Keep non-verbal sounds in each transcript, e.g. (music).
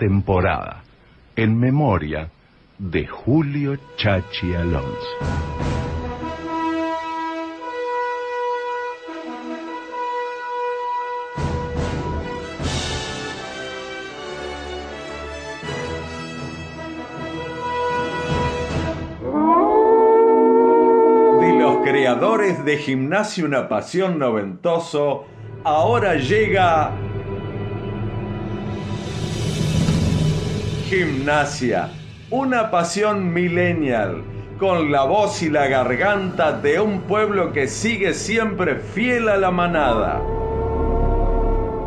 temporada, en memoria de Julio Chachi Alonso. De los creadores de Gimnasia Una Pasión Noventoso, ahora llega Gimnasia, una pasión millennial, con la voz y la garganta de un pueblo que sigue siempre fiel a la manada.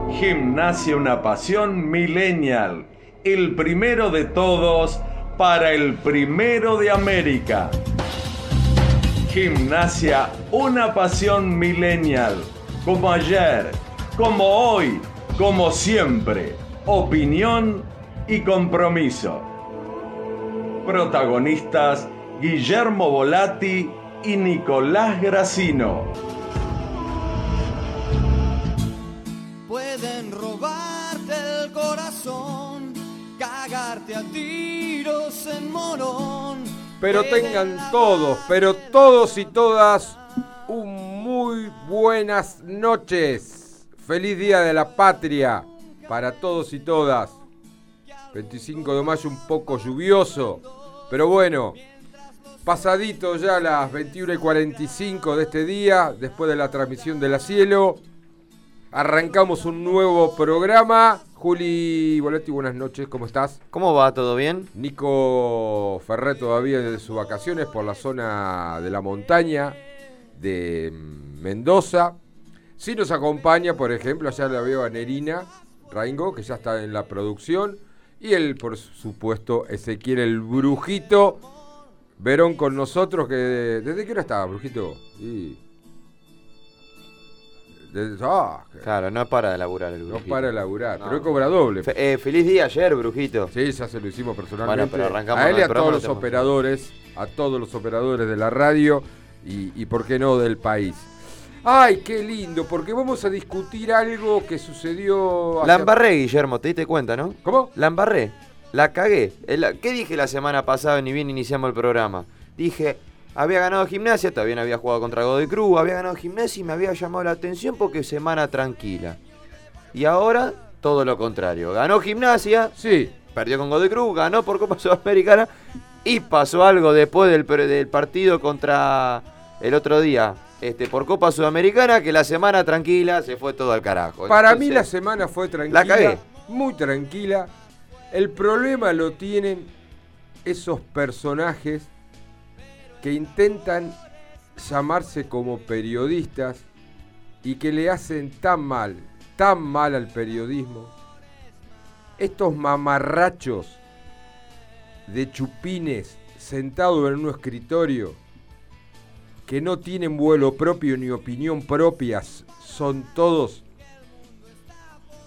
Gimnasia, una pasión millennial, el primero de todos para el primero de América. Gimnasia, una pasión millennial, como ayer, como hoy, como siempre. Opinión y compromiso. Protagonistas Guillermo Volati y Nicolás Gracino. Pueden robarte el corazón, cagarte a tiros en morón. Pero tengan todos, pero todos y todas, un muy buenas noches. Feliz Día de la Patria para todos y todas. 25 de mayo un poco lluvioso, pero bueno, pasadito ya las 21 y 45 de este día, después de la transmisión de la cielo, arrancamos un nuevo programa. Juli Boletti, buenas noches, ¿cómo estás? ¿Cómo va? ¿Todo bien? Nico Ferré todavía de sus vacaciones por la zona de la montaña de Mendoza. Sí nos acompaña, por ejemplo, allá la veo a Nerina Raingo, que ya está en la producción. Y el, por supuesto, Ezequiel el Brujito Verón con nosotros, que ¿desde qué hora estaba, Brujito? Y... Desde- ah, que- Claro, no para de laburar el no brujito. para de laburar, No. pero él cobra doble. Fe- eh, feliz día ayer, brujito. Sí, ya se lo hicimos personalmente. Bueno, pero arrancamos a él y a todos no los operadores, a todos los operadores de la radio y, y por qué no del país. Ay, qué lindo, porque vamos a discutir algo que sucedió. hace- La embarré, Guillermo, te diste cuenta, ¿no? ¿Cómo? La embarré. La cagué. ¿Qué dije la semana pasada ni bien iniciamos el programa? Dije, había ganado gimnasia, no había jugado contra Godoy Cruz, había ganado gimnasia y me había llamado la atención porque semana tranquila. Y ahora, todo lo contrario. Ganó gimnasia, Sí, perdió con Godoy Cruz, ganó por Copa Sudamericana y pasó algo después del, del partido contra el otro día. Este, por Copa Sudamericana, que la semana tranquila se fue todo al carajo. para mí la semana fue tranquila. La cagué. Muy tranquila. El problema lo tienen esos personajes que intentan llamarse como periodistas y que le hacen tan mal, tan mal al periodismo. Estos mamarrachos de chupines sentados en un escritorio que no tienen vuelo propio ni opinión propia, son todos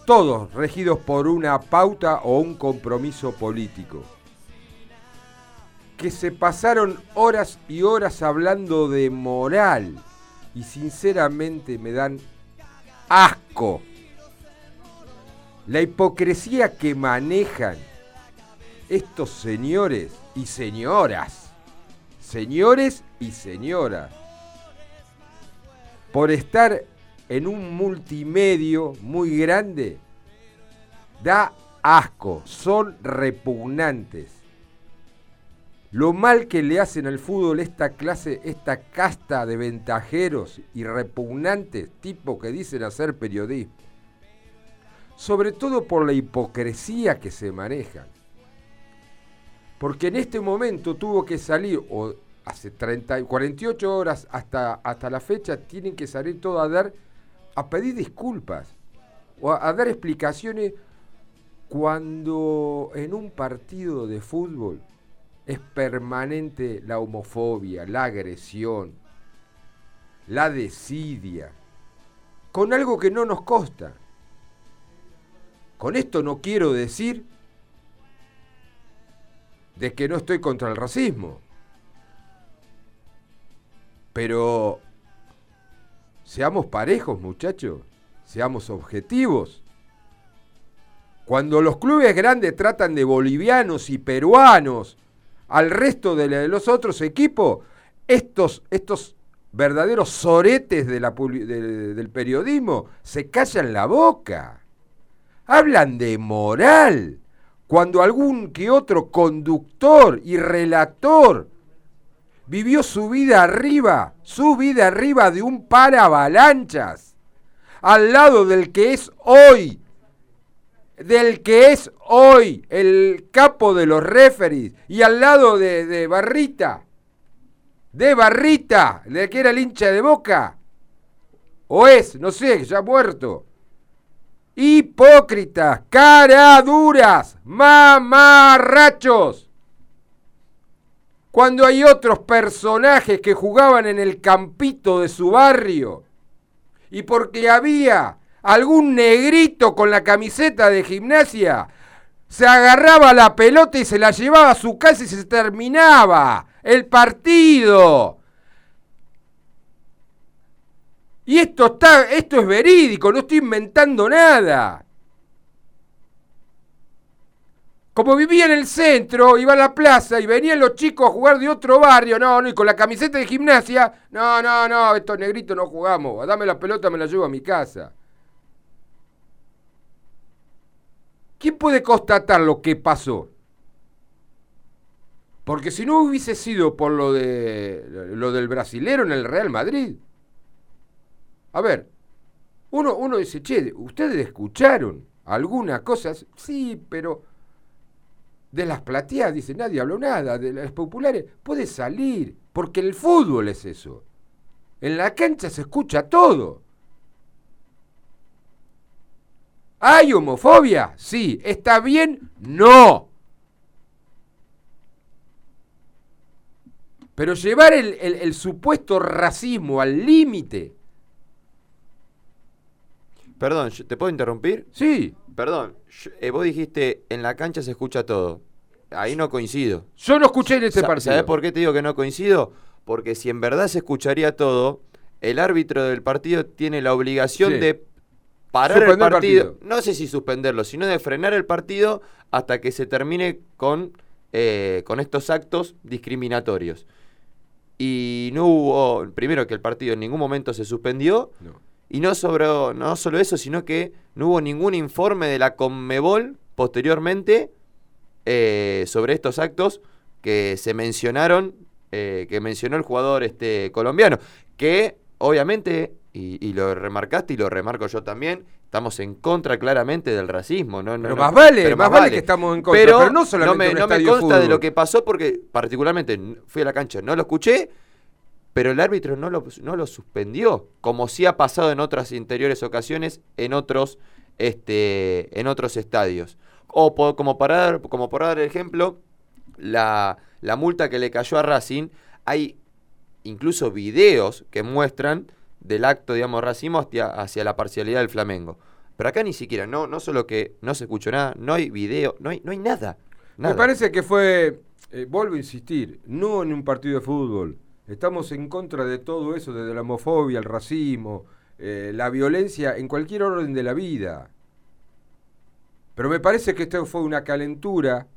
todos regidos por una pauta o un compromiso político. Que se pasaron horas y horas hablando de moral y sinceramente me dan asco. La hipocresía que manejan estos señores y señoras, señores y señoras, por estar en un multimedio muy grande, da asco, son repugnantes. Lo mal que le hacen al fútbol esta clase, esta casta de ventajeros y repugnantes tipos que dicen hacer periodismo. Sobre todo por la hipocresía que se manejan. Porque en este momento tuvo que salir, o hace 30, y 48 horas hasta, hasta la fecha, tienen que salir todos a dar, a pedir disculpas, o a, a dar explicaciones cuando en un partido de fútbol es permanente la homofobia, la agresión, la desidia, con algo que no nos consta. Con esto no quiero decir de que no estoy contra el racismo. Pero seamos parejos, muchachos. Seamos objetivos. Cuando los clubes grandes tratan de bolivianos y peruanos al resto de los otros equipos, estos, estos verdaderos soretes del periodismo se callan la boca. Hablan de moral. Cuando algún que otro conductor y relator vivió su vida arriba, su vida arriba de un avalanchas, al lado del que es hoy, del que es hoy el capo de los referees, y al lado de, de Barrita, de Barrita, de que era el hincha de boca, o es, no sé, ya muerto. Hipócritas, caraduras, mamarrachos. Cuando hay otros personajes que jugaban en el campito de su barrio y porque había algún negrito con la camiseta de gimnasia, se agarraba la pelota y se la llevaba a su casa y se terminaba el partido. Y esto está, esto es verídico, no estoy inventando nada. Como vivía en el centro, iba a la plaza y venían los chicos a jugar de otro barrio, no, no, y con la camiseta de gimnasia, no, no, no, estos negritos no jugamos, dame la pelota, me la llevo a mi casa. ¿Quién puede constatar lo que pasó? Porque si no hubiese sido por lo de lo del brasilero en el Real Madrid, a ver, uno, dice, che, ¿ustedes escucharon alguna cosa? Sí, pero de las plateadas, dice, nadie habló nada, de las populares, puede salir, porque el fútbol es eso. En la cancha se escucha todo. ¿Hay homofobia? Sí. ¿Está bien? No. Pero llevar el supuesto racismo al límite Perdón, ¿te puedo interrumpir? Sí. Perdón, eh, vos dijiste en la cancha se escucha todo. Ahí no coincido. Yo no escuché en ese partido. ¿Sabés por qué te digo que no coincido? Porque si en verdad se escucharía todo, el árbitro del partido tiene la obligación de parar el partido, No sé si suspenderlo, sino de frenar el partido hasta que se termine con, eh, con estos actos discriminatorios. Y no hubo, primero que el partido en ningún momento se suspendió. No y no, sobró, no solo eso, sino que no hubo ningún informe de la Conmebol posteriormente eh, sobre estos actos que se mencionaron, eh, que mencionó el jugador este, colombiano, que obviamente, y, lo remarcaste y lo remarco yo también, estamos en contra claramente del racismo. No, pero más vale, más, vale, que estamos en contra, pero, no solamente no me, no me consta de lo que pasó porque particularmente fui a la cancha, no lo escuché, pero el árbitro no lo, no lo suspendió, como sí ha pasado en otras interiores ocasiones en otros, este, en otros estadios. O como, para dar, como para dar el ejemplo, la, la multa que le cayó a Racing, hay incluso videos que muestran del acto, digamos, racismo hacia, hacia la parcialidad del Flamengo. Pero acá ni siquiera, no, no solo que no se escuchó nada, no hay video, no hay, no hay nada, Me parece que fue, eh, vuelvo a insistir, no en un partido de fútbol, Estamos en contra de todo eso, desde la homofobia, el racismo, eh, la violencia en cualquier orden de la vida. Pero me parece que esto fue una calentura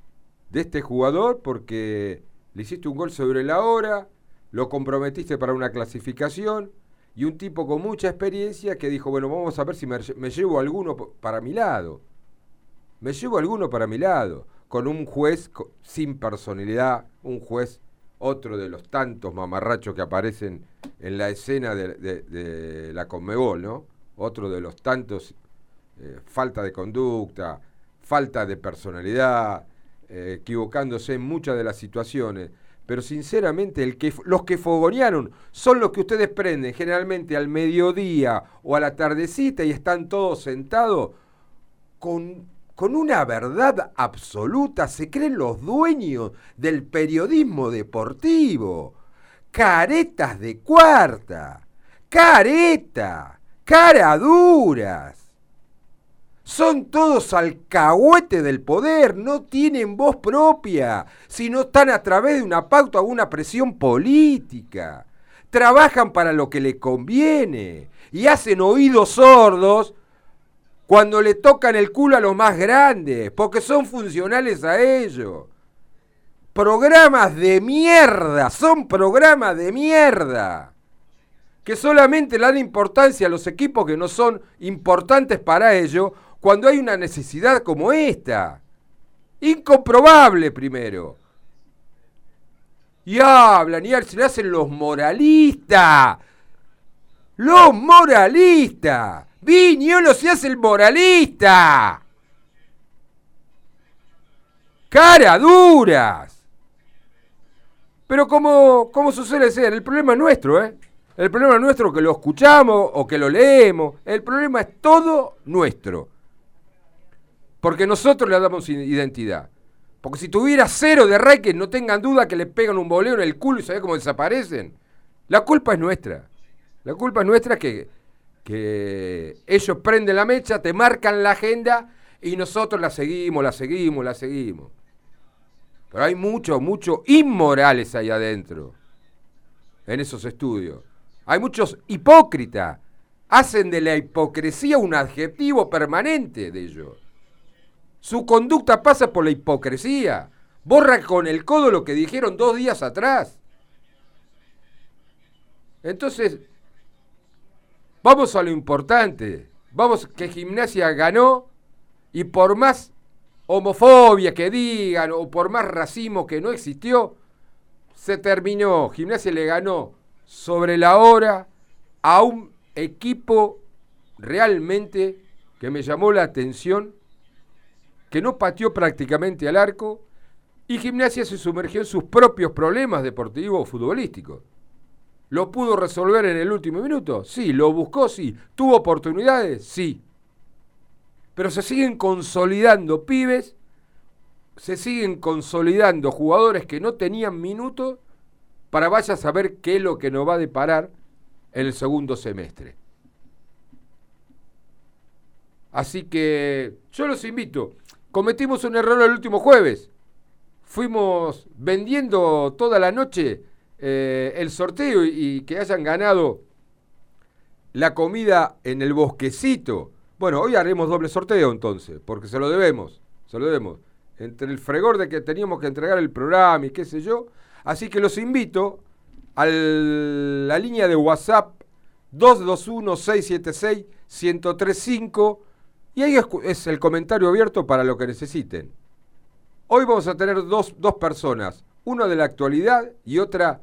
de este jugador porque le hiciste un gol sobre la hora, lo comprometiste para una clasificación y un tipo con mucha experiencia que dijo, bueno, vamos a ver si me, me llevo alguno para mi lado. Me llevo alguno para mi lado, con un juez sin personalidad, un juez otro de los tantos mamarrachos que aparecen en la escena de, la Conmebol, ¿no? Otro de los tantos eh, falta de conducta, falta de personalidad, eh, equivocándose en muchas de las situaciones. Pero sinceramente, el que, los que fogonearon son los que ustedes prenden generalmente al mediodía o a la tardecita y están todos sentados con con una verdad absoluta, se creen los dueños del periodismo deportivo. Caretas de cuarta, careta, caraduras. Son todos alcahuete del poder, no tienen voz propia, sino están a través de una pauta o una presión política. Trabajan para lo que les conviene y hacen oídos sordos cuando le tocan el culo a los más grandes, porque son funcionales a ellos. Programas de mierda, son programas de mierda. Que solamente le dan importancia a los equipos que no son importantes para ellos cuando hay una necesidad como esta. Incomprobable primero. Y hablan y se le hacen los moralistas. Los moralistas. Viñolo se hace el moralista. Cara duras. Pero como, como suele ser, el problema es nuestro, ¿eh? El problema es nuestro que lo escuchamos o que lo leemos. El problema es todo nuestro. Porque nosotros le damos identidad. Porque si tuviera cero de Reyes, no tengan duda que le pegan un boleo en el culo y sabe cómo desaparecen. La culpa es nuestra. La culpa es nuestra que, que ellos prenden la mecha, te marcan la agenda y nosotros la seguimos, la seguimos, la seguimos. Pero hay muchos, muchos inmorales ahí adentro, en esos estudios. Hay muchos hipócritas. Hacen de la hipocresía un adjetivo permanente de ellos. Su conducta pasa por la hipocresía. Borra con el codo lo que dijeron dos días atrás. Entonces, vamos a lo importante. Vamos que gimnasia ganó y por más homofobia que digan o por más racismo que no existió, se terminó. Gimnasia le ganó sobre la hora a un equipo realmente que me llamó la atención que no pateó prácticamente al arco y Gimnasia se sumergió en sus propios problemas deportivos o futbolísticos. ¿Lo pudo resolver en el último minuto? Sí. ¿Lo buscó? Sí. ¿Tuvo oportunidades? Sí. Pero se siguen consolidando pibes, se siguen consolidando jugadores que no tenían minutos para vaya a saber qué es lo que nos va a deparar en el segundo semestre. Así que yo los invito cometimos un error el último jueves. Fuimos vendiendo toda la noche eh, el sorteo y, que hayan ganado la comida en el bosquecito. Bueno, hoy haremos doble sorteo entonces, porque se lo debemos, se lo debemos. Entre el fregor de que teníamos que entregar el programa y qué sé yo. Así que los invito a la línea de WhatsApp 221-676-1035 y ahí es, el comentario abierto para lo que necesiten. Hoy vamos a tener dos, dos personas, una de la actualidad y otra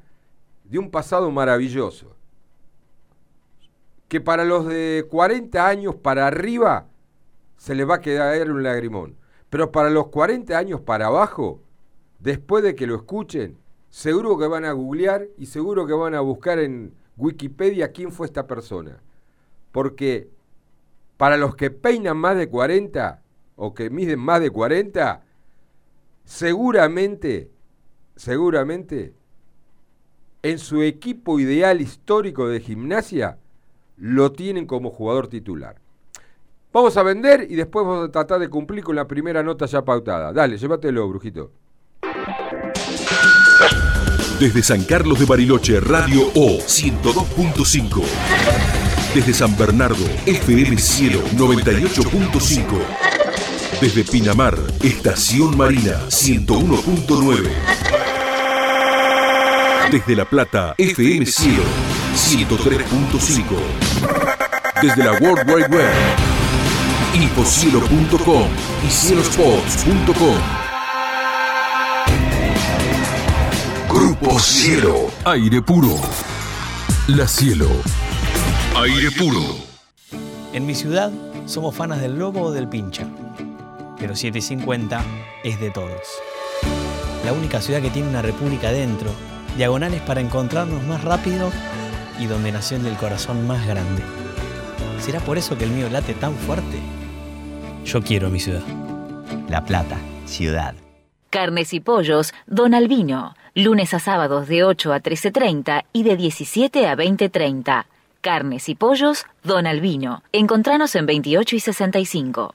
de un pasado maravilloso. Que para los de 40 años para arriba se les va a quedar un lagrimón. Pero para los 40 años para abajo, después de que lo escuchen, seguro que van a googlear y seguro que van a buscar en Wikipedia quién fue esta persona. Porque para los que peinan más de 40 o que miden más de 40, seguramente, seguramente, en su equipo ideal histórico de gimnasia, lo tienen como jugador titular. Vamos a vender y después vamos a tratar de cumplir con la primera nota ya pautada. Dale, llévatelo, brujito. Desde San Carlos de Bariloche, Radio O 102.5. Desde San Bernardo, FM Cielo 98.5. Desde Pinamar, Estación Marina 101.9. Desde La Plata, FM Cielo 103.5. Desde la World Wide Web, infocielo.com y cielospots.com. Grupo Cielo. Aire puro. La Cielo Aire puro. En mi ciudad somos fanas del lobo o del pincha, pero 750 es de todos. La única ciudad que tiene una república dentro, diagonales para encontrarnos más rápido y donde nació el del corazón más grande. ¿Será por eso que el mío late tan fuerte? Yo quiero mi ciudad. La Plata, ciudad. Carnes y pollos, Don Albino. Lunes a sábados de 8 a 13.30 y de 17 a 20.30. Carnes y pollos, Don Albino. Encontranos en 28 y 65.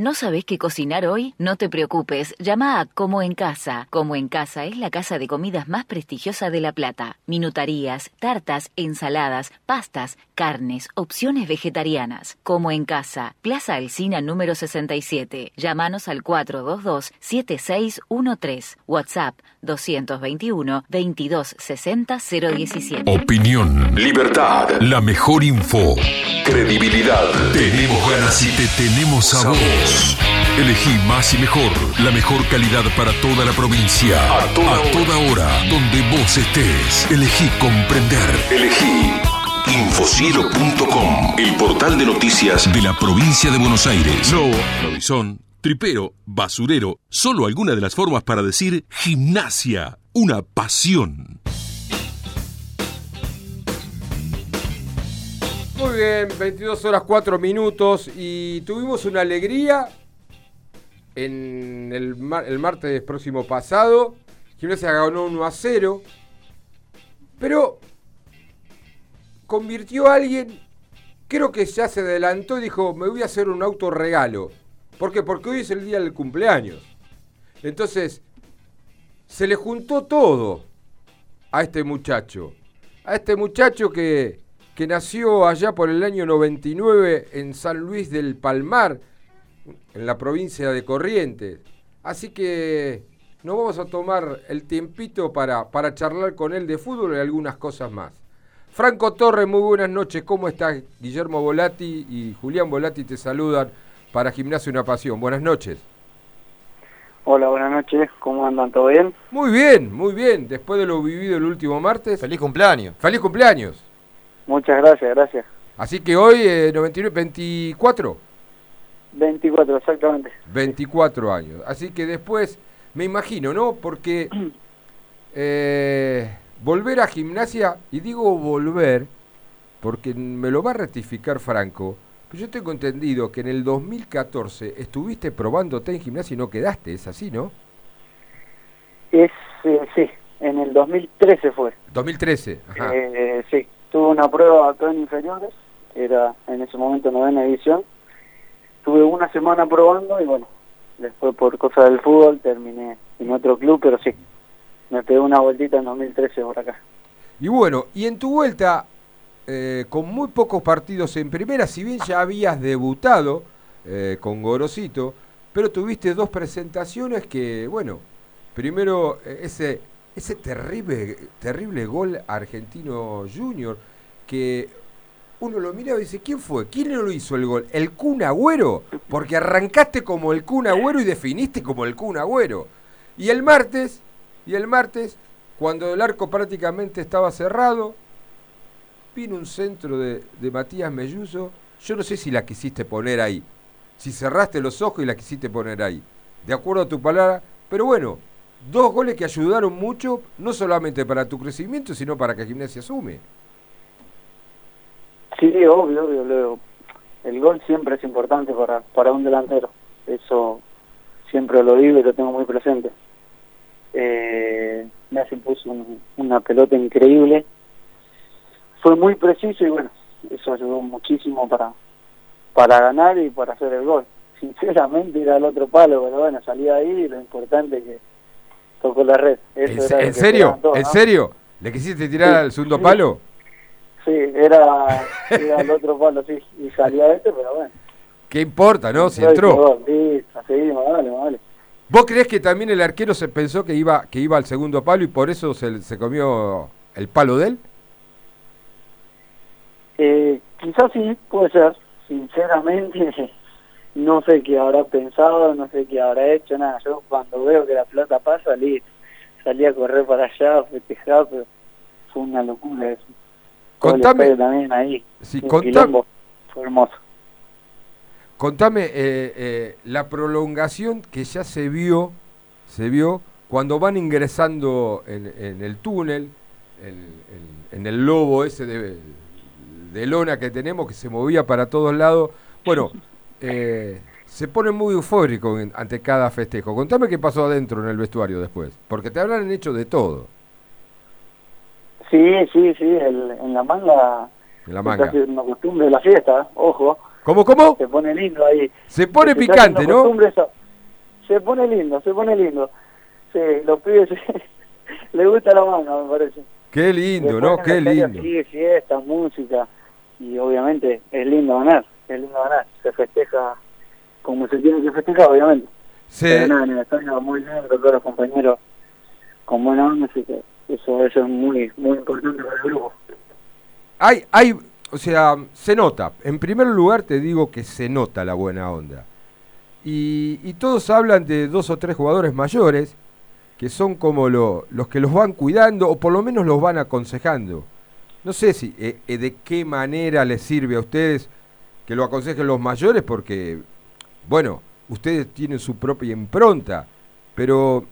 ¿No sabes qué cocinar hoy? No te preocupes, llama a Como en Casa. Como en Casa es la casa de comidas más prestigiosa de La Plata. Minutarías, tartas, ensaladas, pastas, carnes, opciones vegetarianas. Como en Casa, Plaza Alcina número 67. Llámanos al 422-7613. WhatsApp 221 2260 017. Opinión, libertad, la mejor info, credibilidad. Tenemos ganas y te tenemos a vos. Elegí más y mejor, la mejor calidad para toda la provincia. A toda, hora. donde vos estés. Elegí comprender. Elegí infocielo.com, el portal de noticias de la provincia de Buenos Aires. No, lobizón, tripero, basurero, solo alguna de las formas para decir gimnasia, una pasión. Muy bien, 22 horas 4 minutos y tuvimos una alegría en el, el martes próximo pasado. Gimnasia ganó 1 a 0, pero convirtió a alguien, creo que ya se adelantó y dijo, me voy a hacer un autorregalo. ¿Por qué? Porque hoy es el día del cumpleaños. Entonces, se le juntó todo a este muchacho. A este muchacho que, que nació allá por el año 99 en San Luis del Palmar, en la provincia de Corrientes. Así que nos vamos a tomar el tiempito para, para charlar con él de fútbol y algunas cosas más. Franco Torres, muy buenas noches. ¿Cómo estás? Guillermo Volati y Julián Volati te saludan para Gimnasio Una Pasión. Buenas noches. Hola, buenas noches. ¿Cómo andan? ¿Todo bien? Muy bien, muy bien. Después de lo vivido el último martes. Feliz cumpleaños. ¡Feliz cumpleaños! Muchas gracias, gracias. Así que hoy, eh, 99, 24, 24, exactamente. 24 años. Así que después, me imagino, ¿no? Porque (clears throat) eh, volver a gimnasia, y digo volver, porque me lo va a rectificar Franco, pero yo tengo entendido que en el 2014 estuviste probándote en gimnasia y no quedaste, es así, ¿no? Es, eh, sí, en el 2013 fue. 2013, ajá. Eh, sí, tuve una prueba acá en inferiores, era en ese momento novena edición. Tuve una semana probando y bueno, después por cosas del fútbol terminé en otro club, pero sí, me pegué una vueltita en 2013 por acá. Y bueno, y en tu vuelta, eh, con muy pocos partidos en primera, si bien ya habías debutado eh, con Gorosito, pero tuviste dos presentaciones que, bueno, primero eh, ese, ese terrible, terrible gol argentino junior que uno lo mira y dice, ¿quién fue? ¿Quién no lo hizo el gol? ¿El Kun Agüero? Porque arrancaste como el Kun Agüero y definiste como el Kun Agüero. Y el martes, y el martes, cuando el arco prácticamente estaba cerrado, vino un centro de, de Matías Melluso. Yo no sé si la quisiste poner ahí. Si cerraste los ojos y la quisiste poner ahí. De acuerdo a tu palabra. Pero bueno, dos goles que ayudaron mucho, no solamente para tu crecimiento, sino para que Gimnasia sume. Sí, obvio, obvio. El gol siempre es importante para, para un delantero. Eso siempre lo digo y lo tengo muy presente. Eh, Messi puso un- una pelota increíble. Fue muy preciso y bueno, eso ayudó muchísimo para, para ganar y para hacer el gol. (laughs) Sinceramente era el otro palo, pero bueno, salía ahí y lo importante es que tocó la red. Eso ¿En, serio? ¿En ¿no? serio? ¿Le quisiste tirar Sí. al segundo palo? Sí, era, era el otro palo, sí, y salía este, pero bueno. ¿Qué importa, no? Si Entró Listo, seguimos. ¿Vos crees que también el arquero se pensó que iba, que iba al segundo palo y por eso se, se comió el palo de él? Eh, quizás sí, puede ser. Sinceramente, (laughs) no sé qué habrá pensado, no sé qué habrá hecho, nada. Yo cuando veo que la plata pasa, salí, salí a correr para allá, a festejar, pero fue una locura eso. El Contame- también ahí. Sí, contame- quilombo. Fue hermoso. Contame eh, eh, la prolongación que ya se vio, se vio cuando van ingresando en, en el túnel, en, en- en el lobo ese de, de lona que tenemos que se movía para todos lados. Bueno, eh, se pone muy eufórico en- ante cada festejo. Contame qué pasó adentro en el vestuario después, porque te habrán hecho de todo Sí, sí, sí, el- en la manga en la es manga. casi una costumbre de la fiesta, ojo, ¿Cómo, cómo? se pone lindo ahí. Se pone Se picante, ¿no? eso. Se pone lindo, se pone lindo. Sí, los pibes (laughs) les gusta la manga, me parece. Qué lindo, Después ¿no? Qué lindo. Sigue fiesta, música y obviamente es lindo ganar, es lindo ganar. Se festeja como se tiene que festejar, obviamente. Se- Pero nada, en el estadio muy lindo, todos los compañeros con buena onda, así que eso, eso es muy, muy importante para el grupo. Hay, hay, o sea, se nota. En primer lugar te digo que se nota la buena onda. Y, y todos hablan de dos o tres jugadores mayores que son como lo- los que los van cuidando o por lo menos los van aconsejando. No sé si eh, eh, de qué manera les sirve a ustedes que lo aconsejen los mayores porque, bueno, ustedes tienen su propia impronta, pero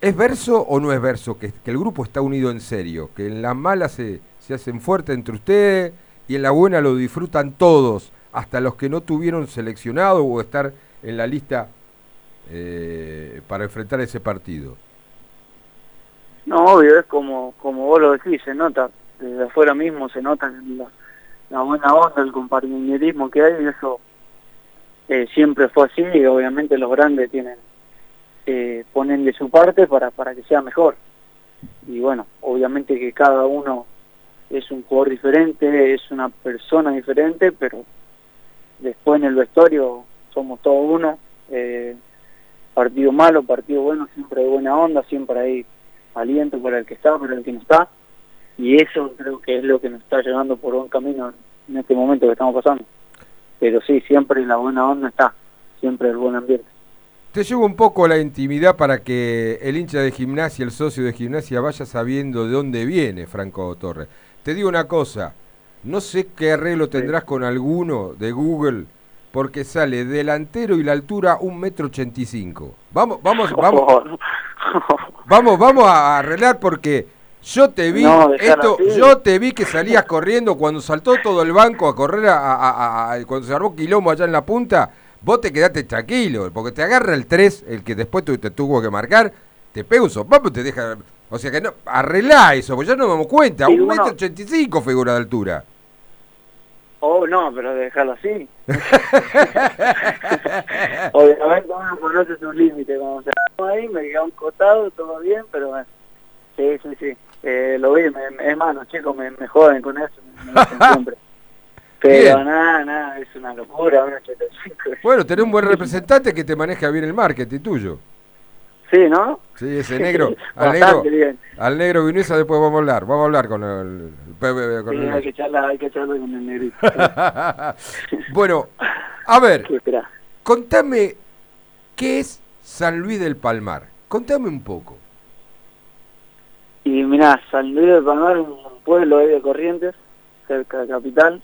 ¿es verso o no es verso que, el grupo está unido en serio? Que en las malas se, se hacen fuertes entre ustedes y en la buena lo disfrutan todos, hasta los que no tuvieron seleccionado o estar en la lista eh, para enfrentar ese partido. No, obvio, es como, como vos lo decís, se nota, desde afuera mismo se nota la, la buena onda, el compañerismo que hay, y eso eh, siempre fue así, y obviamente los grandes tienen, eh, ponen de su parte para, para que sea mejor. Y bueno, obviamente que cada uno es un jugador diferente, es una persona diferente, pero después en el vestuario somos todos uno, eh, partido malo, partido bueno, siempre hay buena onda, siempre hay aliento para el que está, para el que no está, y eso creo que es lo que nos está llevando por buen camino en este momento que estamos pasando. Pero sí, siempre la buena onda está, siempre el buen ambiente. Te llevo un poco la intimidad para que el hincha de gimnasia, el socio de gimnasia, vaya sabiendo de dónde viene Franco Torres. Te digo una cosa, no sé qué arreglo tendrás con alguno de Google, porque sale delantero y la altura un metro ochenta y cinco. Vamos, vamos, (laughs) vamos, vamos, vamos a arreglar porque yo te vi, No, esto, así. yo te vi que salías corriendo cuando saltó todo el banco a correr a, a- a- a- cuando se armó quilombo allá en la punta, vos te quedaste tranquilo, porque te agarra el 3, el que después tu- te tuvo que marcar, te pega un sopapo y te deja, o sea que no, arreglá eso, porque ya nos damos cuenta, Sí, un uno- metro ochenta y cinco figura de altura. Oh, no, pero dejarlo así. (laughs) Obviamente uno conoce su límite, como se ahí, me quedó un costado, todo bien, pero bueno, sí, sí, sí. Eh, lo vi, me, me- es más, los chicos me, me joden con eso, me, me dicen (laughs) siempre. Pero Bien. nada, nada, es una locura, un 85. Bueno, tenés un buen representante que te maneja bien el marketing tuyo. Sí, ¿no? Sí, ese negro, (laughs) al negro, bien. al negro Vinuesa después vamos a hablar, vamos a hablar con el, con Sí, el- hay que charlar, hay que charlar con el negrito. (laughs) bueno, a ver, contame qué es San Luis del Palmar. Contame un poco. Y mirá, San Luis del Palmar es un pueblo de Corrientes, cerca de Capital,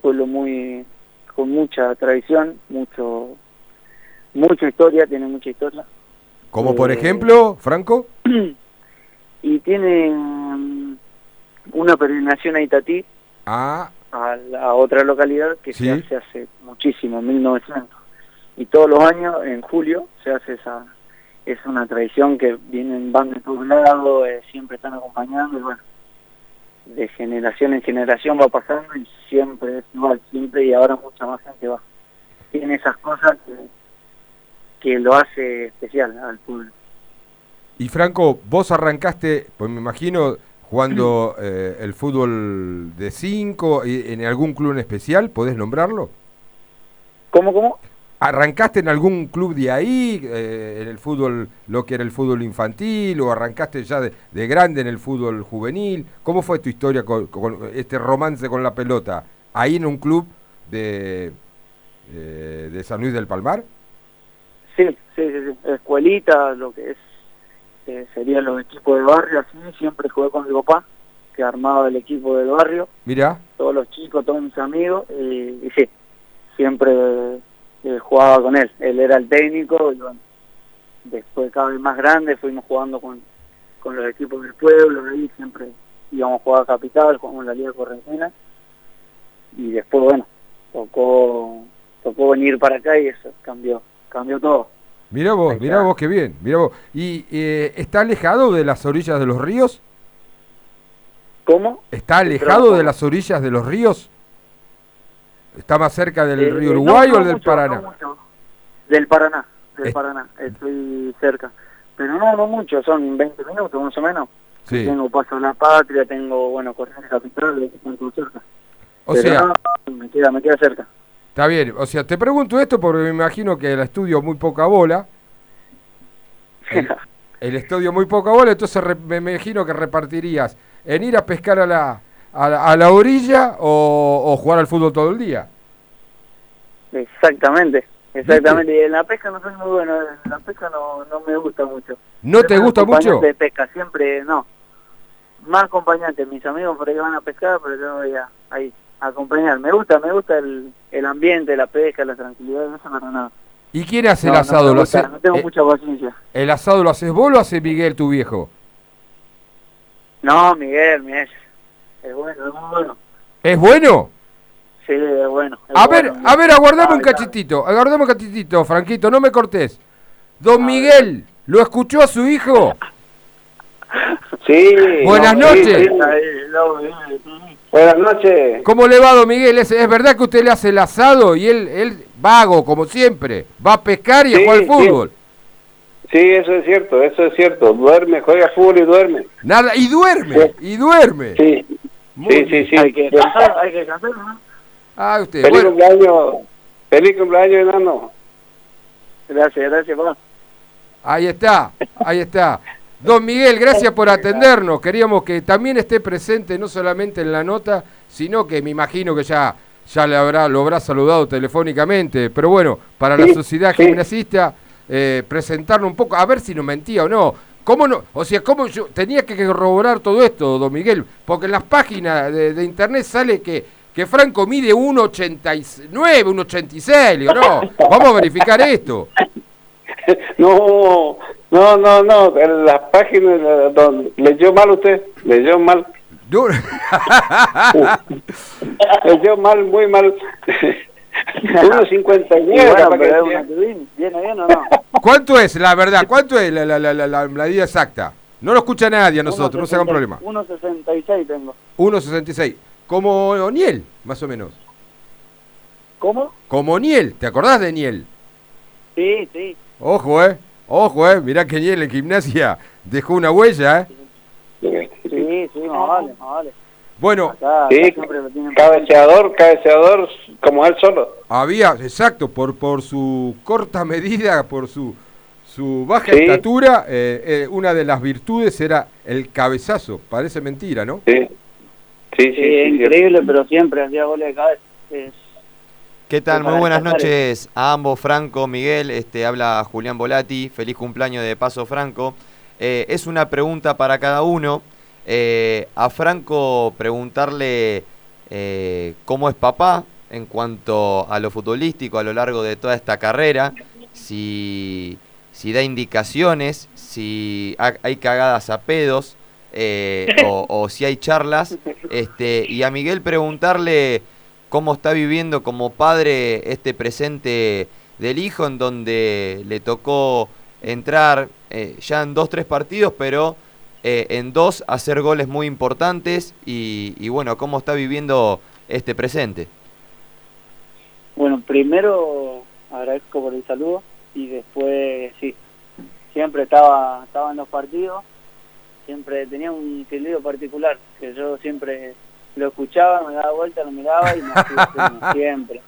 pueblo muy con mucha tradición, mucho mucha historia, tiene mucha historia. Como por Eh, ejemplo, Franco. (clears throat) y tiene mm, una peregrinación a Itatí, Ah, a, la- otra localidad que Sí. se hace hace muchísimo, 1900. Y todos los años, en julio, se hace esa... Es una tradición que vienen, van de todos lados, eh, siempre están acompañando y bueno, de generación en generación va pasando y siempre es igual, siempre y ahora mucha más gente va. Tiene esas cosas que, que lo hace especial al pueblo. y Franco, vos arrancaste, pues me imagino, jugando (clears throat) eh, el fútbol de 5 en algún club en especial, ¿podés nombrarlo? ¿Cómo, cómo? ¿Arrancaste en algún club de ahí, eh, en el fútbol, lo que era el fútbol infantil, o arrancaste ya de, de grande en el fútbol juvenil? ¿Cómo fue tu historia con, con este romance con la pelota? ¿Ahí en un club de, eh, de San Luis del Palmar? Sí, sí, sí, sí. Escuelita, lo que es, eh, serían los equipos de barrio, así, siempre jugué con mi papá, que armaba el equipo del barrio, Mirá, todos los chicos, todos mis amigos, y, y sí, siempre eh, jugaba con él. Él era el técnico y bueno, después cada vez más grande fuimos jugando con, con los equipos del pueblo, ahí siempre íbamos a jugar a Capital, jugamos en la Liga Correntina y después bueno, tocó tocó venir para acá y eso cambió, cambió todo. Mirá vos, mirá vos qué bien, mirá vos. ¿Y eh, está alejado de las orillas de los ríos? ¿Cómo? ¿Está alejado de las orillas de los ríos? ¿Está más cerca del Eh, río no, Uruguay no o del mucho, Paraná? no mucho. Del Paraná, del Es- Paraná, estoy cerca. Pero no, no mucho, son 20 minutos más o menos. Sí. Tengo Paso a la Patria, tengo, bueno, Corrientes Capital, todos cerca. O Pero sea, no, me queda, me queda cerca. está bien. O sea, te pregunto esto porque me imagino que el estudio muy poca bola. El, (laughs) el estudio muy poca bola, entonces re- me imagino que repartirías en ir a pescar a la, a la, a la orilla o, o jugar al fútbol todo el día. Exactamente, exactamente. Y en la pesca no soy muy bueno, en la pesca no, no me gusta mucho. ¿No te gusta mucho? de pesca, siempre, no. Más acompañante, mis amigos por ahí van a pescar, pero yo voy a, ahí, a acompañar. Me gusta, me gusta el, el ambiente, la pesca, la tranquilidad, no se me nada. ¿Y quién hace No, el no asado? me ¿Lo hace- no tengo eh, mucha paciencia. ¿El asado lo haces vos o lo hace Miguel, tu viejo? No, Miguel, Miguel. Es bueno, es muy bueno. ¿Es bueno? Sí, es bueno. es A ver, a ver, aguardame un Ay, cachitito, aguardame un cachitito, Franquito, no me cortés. Don A Miguel, ¿lo escuchó a su hijo? (laughs) Sí. Buenas noches. sí. Sí. Buenas noches. ¿Cómo le va, don Miguel? ¿Es, es verdad que usted le hace el asado y él, él vago, como siempre, va a pescar y a Sí, jugar al fútbol? Sí, eso es cierto, eso es cierto. Duerme, juega fútbol y duerme. Nada, y duerme, y duerme. Sí, Muy sí, bien. sí, sí. Hay que descansar, hay que descansar, ¿no? Ah, usted, Feliz bueno, cumpleaños, feliz cumpleaños, enano. Gracias, gracias, papá. ahí está, ahí está. Don Miguel, gracias por atendernos. Queríamos que también esté presente no solamente en la nota, sino que me imagino que ya, ya le habrá, lo habrá saludado telefónicamente. Pero bueno, para la sociedad sí. gimnasista, eh, presentarlo un poco, a ver si nos mentía o no. ¿Cómo no? O sea, ¿cómo yo tenía que corroborar todo esto, don Miguel? Porque en las páginas de, de internet sale que, que Franco mide 1,89, 1,86. Le Digo, no, vamos a verificar esto. (laughs) No, no, no, no, en las páginas eh, donde leyó mal usted, leyó mal, (laughs) leyó mal, muy mal. (laughs) 1.59 Y era bueno, para que pero es decía. una tubín. ¿Viene bien o no? (laughs) ¿Cuánto es, la verdad? ¿Cuánto es la, la, la, la, la medida exacta? No lo escucha nadie a nosotros, no se hagan problema. 1.66 tengo. 1.66. Como Oniel, más o menos. ¿Cómo? Como Niel, ¿te acordás de Niel? Sí, sí. Ojo, eh. Ojo, eh. Mirá que Niel en gimnasia dejó una huella, eh. Sí, sí, más vale, más vale. Bueno, Acá, acá Sí, cabeceador, cabeceador como él solo. había, exacto, por, por su corta (laughs) medida, por su, su baja Sí. estatura, eh, eh, una de las virtudes era el cabezazo. Parece mentira, ¿no? Sí, sí, sí. Sí, sí, es increíble, pero siempre hacía goles de cabeza. Es- ¿Qué tal? Muy buenas noches a ambos, Franco, Miguel. Este, habla Julián Volati. Feliz cumpleaños de Paso, Franco. Eh, es una pregunta para cada uno. Eh, a Franco preguntarle eh, cómo es papá en cuanto a lo futbolístico a lo largo de toda esta carrera, si, si da indicaciones, si ha- hay cagadas a pedos eh, o, si hay charlas. Este, y a Miguel preguntarle cómo está viviendo como padre este presente del hijo en donde le tocó entrar eh, ya en dos, tres partidos, pero eh, en dos hacer goles muy importantes y bueno, cómo está viviendo este presente. Bueno, primero agradezco por el saludo y después, sí, siempre estaba, estaba en los partidos, siempre tenía un equilibrio particular, que yo siempre lo escuchaba, me daba vuelta, lo miraba y me hacía (laughs) señas, siempre.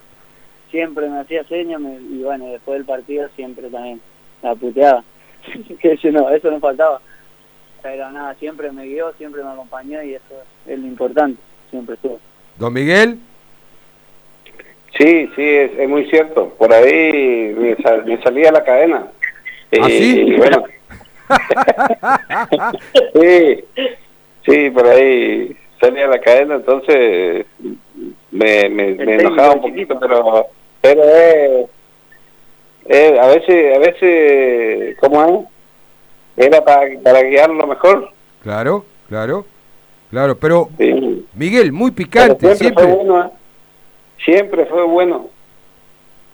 Siempre me hacía señas me- y bueno, después del partido siempre también la puteaba. (laughs) que yo no, eso no faltaba. Pero nada, siempre me guió, siempre me acompañó y eso es lo importante, siempre estuvo. Don Miguel. Sí, sí, es, es muy cierto. Por ahí me, sal- me salía la cadena. ¿Ah, sí? Y bueno. (laughs) sí, sí, por ahí salía la cadena, entonces me, me, me enojaba un poquito, pero pero eh, eh, a veces, a veces, ¿cómo es? Era para, para guiarlo mejor. Claro, claro, claro, pero Sí. Miguel, muy Pero picante, siempre, siempre. fue bueno, ¿eh? Siempre fue bueno.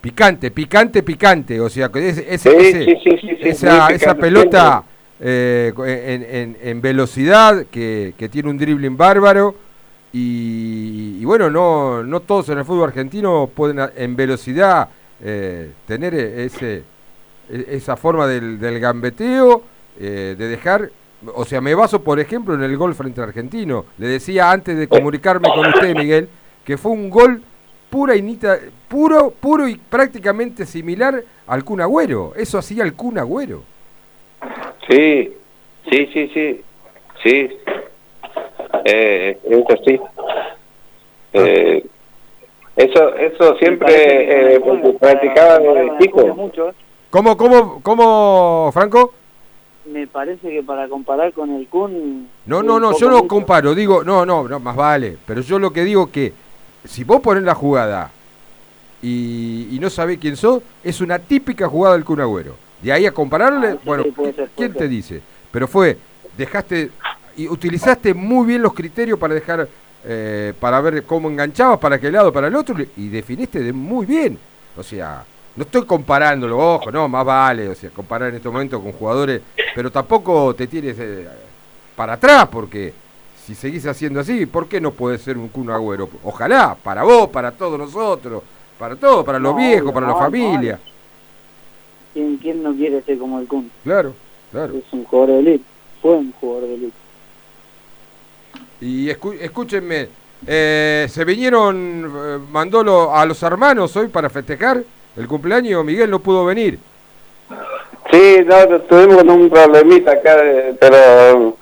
Picante, picante, picante. O sea, que ese- ese- Sí, sí, esa, esa pelota eh, en, en- en velocidad, que, que tiene un dribbling bárbaro. Y, y bueno, no, no todos en el fútbol argentino pueden a- en velocidad eh, tener e- ese, e- esa forma del, del gambeteo, eh, de dejar... O sea, me baso, por ejemplo, en el gol frente al argentino. Le decía antes de comunicarme con usted, Miguel, que fue un gol pura y nita- puro, puro y prácticamente similar al Kun Agüero. Eso hacía el Kun Agüero. Sí, sí, sí, sí, sí. Eh, eso sí. Eh, eso, eso siempre eh, practicaba desde chico. ¿Cómo, cómo, cómo, Franco? Me parece que para comparar con el Kun... No, no, no, yo no comparo, digo, no, no, no, más vale. Pero yo lo que digo que si vos ponés la jugada y, y no sabés quién sos, es una típica jugada del Kun Agüero. De ahí a compararle, Ah, bueno, sí, puede ¿qui- ser, ¿quién te dice? Pero fue, dejaste y utilizaste muy bien los criterios para dejar, eh, para ver cómo enganchabas, para qué lado, para el otro, y definiste de muy bien. O sea, no estoy comparándolo, ojo, no, más vale, o sea, comparar en este momento con jugadores, pero tampoco te tires eh, para atrás, porque si seguís haciendo así, ¿por qué no puede ser un Kun Agüero? Ojalá, para vos, para todos nosotros, para todos, para los No, viejos, para la no, familia. ¿Quién, quién no quiere ser como el Kun? Claro, claro. Es un jugador de elite. Fue un jugador de elite. Y escu- escúchenme, eh, ¿se vinieron, eh, mandó lo- a los hermanos hoy para festejar el cumpleaños? Miguel no pudo venir. Sí, no, tuvimos un problemita acá, eh, pero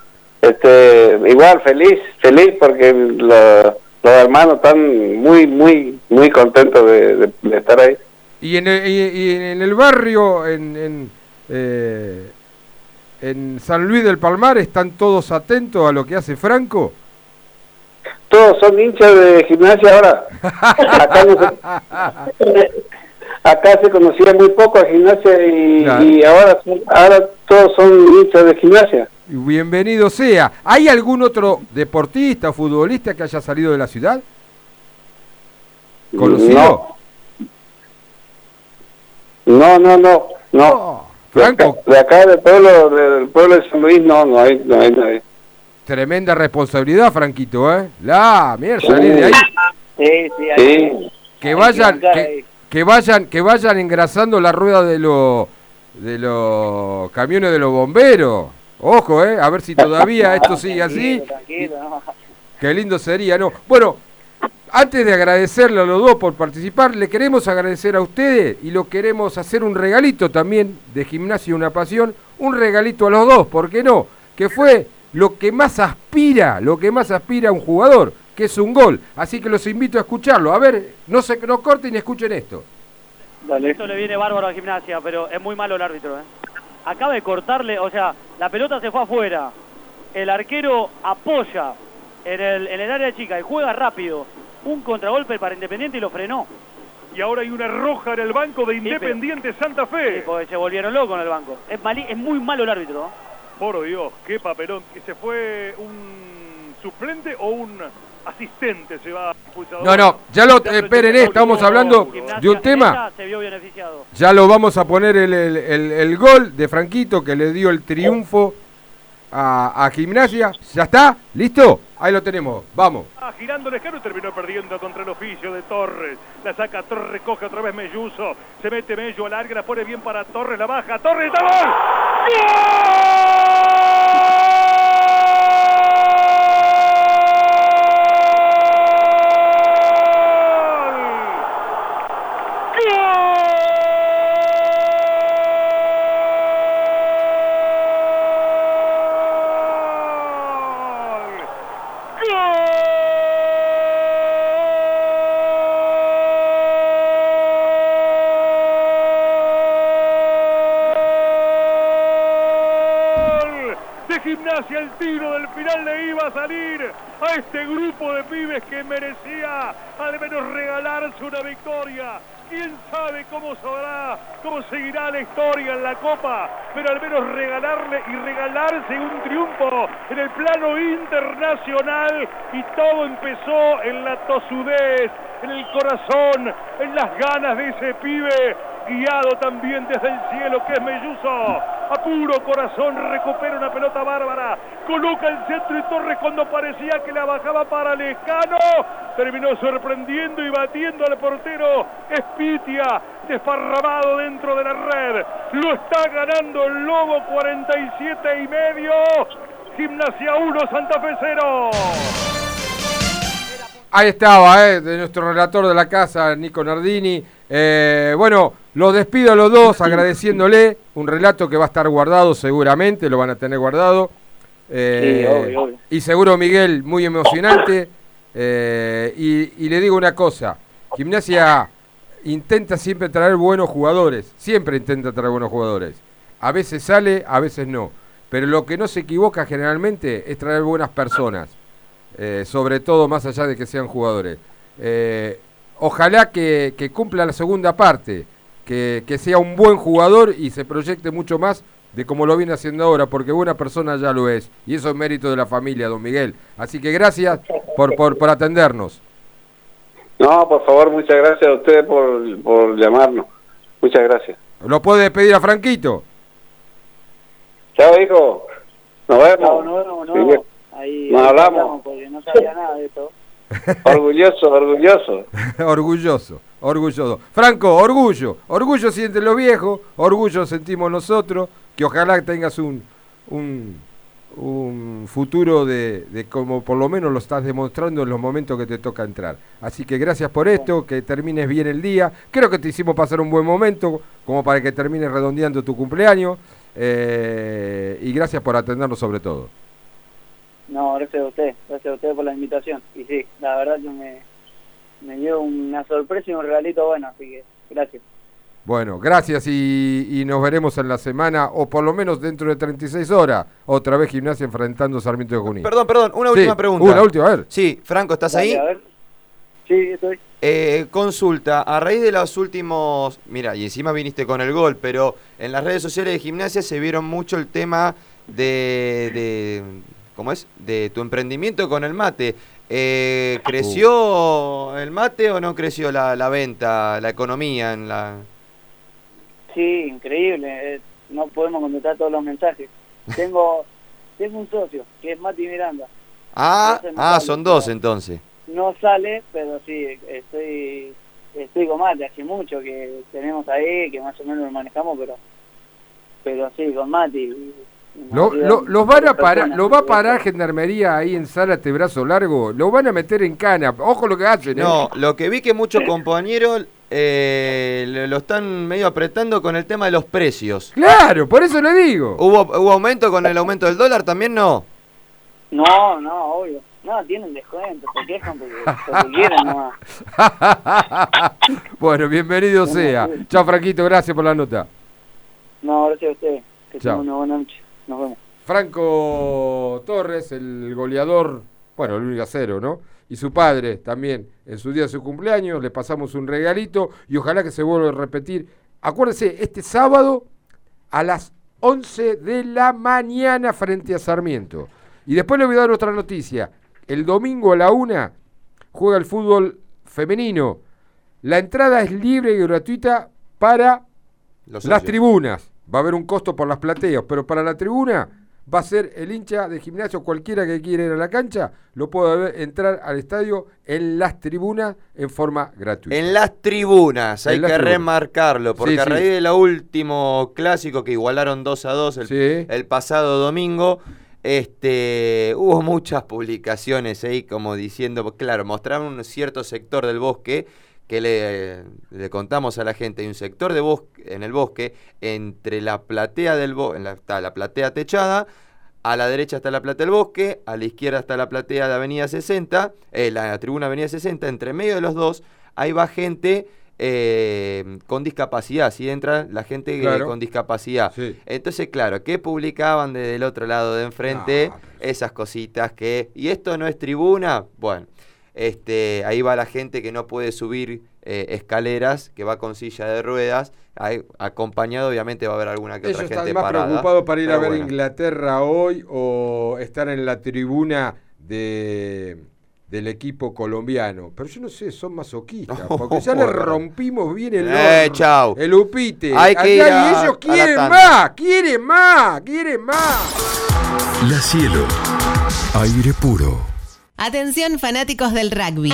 este, igual feliz, feliz porque lo- los hermanos están muy, muy, muy contentos de, de- de estar ahí. Y en el, y- y en el barrio, en, en, eh, en San Luis del Palmar, ¿están todos atentos a lo que hace Franco? Todos son hinchas de gimnasia ahora. (laughs) Acá, no se, acá se conocía muy poco a gimnasia y, Claro. y ahora, ahora todos son hinchas de gimnasia. Bienvenido sea. ¿Hay algún otro deportista o futbolista que haya salido de la ciudad? ¿Conocido? No, no, no, no. Oh, De acá, Franco, de acá del pueblo, del pueblo de San Luis, no, no hay, no hay nadie. tremenda responsabilidad, Franquito, ¿eh? La mierda, salí de ahí. Sí, sí, Sí, Que vayan, ahí. que vayan, que vayan engrasando la rueda de los de los camiones de los bomberos. Ojo, eh, a ver si todavía esto (laughs) sigue así. Tranquilo, tranquilo, no. Qué lindo sería, ¿no? Bueno, antes de agradecerle a los dos por participar, le queremos agradecer a ustedes y lo queremos hacer un regalito también de Gimnasio Una Pasión, un regalito a los dos, ¿por qué no? Que fue lo que más aspira, lo que más aspira a un jugador, que es un gol. Así que los invito a escucharlo. A ver, no se no corten y escuchen esto. Dale. Esto le viene bárbaro a gimnasia, pero es muy malo el árbitro. ¿eh? Acaba de cortarle, o sea, la pelota se fue afuera. El arquero apoya en el, en el área chica y juega rápido. Un contragolpe para Independiente y lo frenó. Y ahora hay una roja en el banco de Independiente Santa Sí, Fe. porque se volvieron locos en el banco. Es, es muy malo el árbitro. ¿no? Por Dios, qué papelón. ¿Que se fue un suplente o un asistente? Se va expulsado. No, no, ya lo esperen, eh, estamos hablando de un tema. Ya lo vamos a poner el, el- el- el gol de Franquito que le dio el triunfo a, a Gimnasia. ¿Ya está? ¿Listo? Ahí lo tenemos. Vamos. Ah, girando y terminó perdiendo contra el oficio de Torres. La saca Torres, coge otra vez Melluso. Se mete Mello al larga, la pone bien para Torres, la baja. Torres, ¡está gol! Gol a salir a este grupo de pibes que merecía al menos regalarse una victoria. quién sabe cómo sabrá, cómo seguirá la historia en la Copa, pero al menos regalarle y regalarse un triunfo en el plano internacional y todo empezó en la tosudez, en el corazón, en las ganas de ese pibe, guiado también desde el cielo que es Melluso. A puro corazón recupera una pelota bárbara, coloca el centro y Torres cuando parecía que la bajaba para Lescano, terminó sorprendiendo y batiendo al portero Espitia, desparramado dentro de la red. Lo está ganando el Lobo 47 y medio. Gimnasia 1, Santa Fe 0. Ahí estaba, eh, de nuestro relator de la casa, Nico Nardini. Eh, bueno, los despido a los dos agradeciéndole un relato que va a estar guardado seguramente, lo van a tener guardado. Eh, Sí, obvio, obvio. Y seguro Miguel, muy emocionante. Eh, y, y le digo una cosa, Gimnasia intenta siempre traer buenos jugadores, siempre intenta traer buenos jugadores. A veces sale, a veces no. Pero lo que no se equivoca generalmente es traer buenas personas. Eh, sobre todo más allá de que sean jugadores. Ojalá que, que cumpla la segunda parte, que, que sea un buen jugador y se proyecte mucho más de como lo viene haciendo ahora, porque buena persona ya lo es, y eso es mérito de la familia, don Miguel. Así que gracias por, por, por atendernos. No, por favor, muchas gracias a ustedes por, por llamarnos. Muchas gracias. ¿Lo puede pedir a Franquito? Chao, hijo. Nos vemos. No, no, no, no. Sí. Ahí Nos hablamos, Porque no sabía nada de esto. Orgulloso, orgulloso. (laughs) orgulloso, orgulloso. Franco, orgullo. Orgullo sienten los viejos, orgullo sentimos nosotros. Que ojalá tengas un, un, futuro de, de como por lo menos lo estás demostrando en los momentos que te toca entrar. Así que gracias por esto, que termines bien el día. Creo que te hicimos pasar un buen momento, como para que termines redondeando tu cumpleaños. Eh, y gracias por atendernos sobre todo. No, gracias a usted. Gracias a usted por la invitación. Y sí, la verdad que me, me dio una sorpresa y un regalito bueno, así que gracias. Bueno, gracias y, y nos veremos en la semana, o por lo menos dentro de 36 horas, otra vez gimnasia enfrentando Sarmiento de Junín. Perdón, perdón, una Sí, última pregunta. Una última, a ver. Sí, Franco, ¿estás Dale, ahí? a ver. Sí, estoy. Eh, consulta, a raíz de los últimos, mira, y encima viniste con el gol, pero en las redes sociales de gimnasia se vieron mucho el tema de, de ¿cómo es? De tu emprendimiento con el mate. Eh, ¿Creció el mate o no creció la, la venta, la economía en la... Sí, increíble. eh, no podemos contestar todos los mensajes. Tengo (laughs) tengo un socio, que es Mati Miranda. Ah, no ah, sale, son dos entonces. No sale, pero sí, estoy estoy con Mati. Hace mucho que tenemos ahí, que más o menos lo manejamos, pero pero sí, con Mati. Lo, lo- los van a parar, lo va a parar Gendarmería ahí en Zárate Brazo Largo, lo van a meter en cana. Ojo lo que hacen, ¿eh? No, lo que vi que muchos compañeros eh, lo están medio apretando con el tema de los precios. Claro, por eso le digo. ¿Hubo, ¿Hubo aumento con el aumento del dólar? También no. No, no, obvio. No, tienen descuento, se quejan porque, (laughs) porque quieren nomás. (laughs) bueno, bienvenido sea. Chao, Franquito, gracias por la nota. No, gracias a usted. Que Chao. tengan una buena noche. Nos vemos. Franco Torres, el goleador, bueno, el único a cero, ¿no? Y su padre también, en su día de su cumpleaños, le pasamos un regalito y ojalá que se vuelva a repetir. Acuérdense, este sábado a las 11 de la mañana frente a Sarmiento. Y después le voy a dar otra noticia. El domingo a la una juega el fútbol femenino. La entrada es libre y gratuita para Los las socios. tribunas. Va a haber un costo por las plateas, pero para la tribuna va a ser el hincha de gimnasio, cualquiera que quiera ir a la cancha, lo puede ver- entrar al estadio en las tribunas en forma gratuita. En las tribunas, hay las que tribunas. remarcarlo, porque Sí, a sí. raíz del último clásico que igualaron 2 a 2 el, Sí. el pasado domingo, este, hubo muchas publicaciones ahí como diciendo, claro, mostraron un cierto sector del bosque que le, le contamos a la gente, hay un sector de bosque, en el bosque entre la platea del bo- en la, está la platea techada, a la derecha está la platea del bosque, a la izquierda está la platea de Avenida 60, eh, la tribuna Avenida 60, entre medio de los dos, ahí va gente eh, con discapacidad, si entra la gente eh, Claro. con discapacidad. Sí. Entonces, claro, ¿qué publicaban desde el otro lado de enfrente? Esas cositas que... ¿Y esto no es tribuna? Bueno, este, ahí va la gente que no puede subir eh, escaleras que va con silla de ruedas. Hay- acompañado, obviamente, va a haber alguna que Ellos otra están gente más parada. preocupados para ir a ver bueno. Inglaterra hoy o estar en la tribuna de del equipo colombiano. Pero yo no sé, son masoquistas. (laughs) porque ya le rompimos bien el Eh, chau. El upite. Hay que ir a- ellos quieren más, quieren más, quieren más. La Cielo. Aire puro. Atención fanáticos del rugby.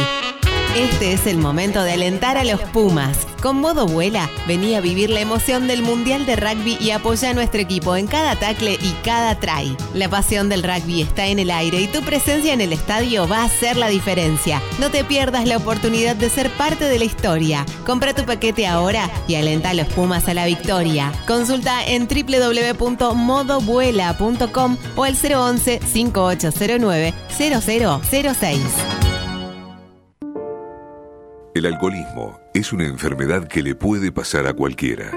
Este es el momento de alentar a los Pumas. Con modo vuela, vení a vivir la emoción del Mundial de Rugby y apoya a nuestro equipo en cada tackle y cada try. La pasión del rugby está en el aire y tu presencia en el estadio va a hacer la diferencia. No te pierdas la oportunidad de ser parte de la historia. Compra tu paquete ahora y alenta a los Pumas a la victoria. Consulta en www.modovuela.com o al 011 5809 0006. El alcoholismo es una enfermedad que le puede pasar a cualquiera.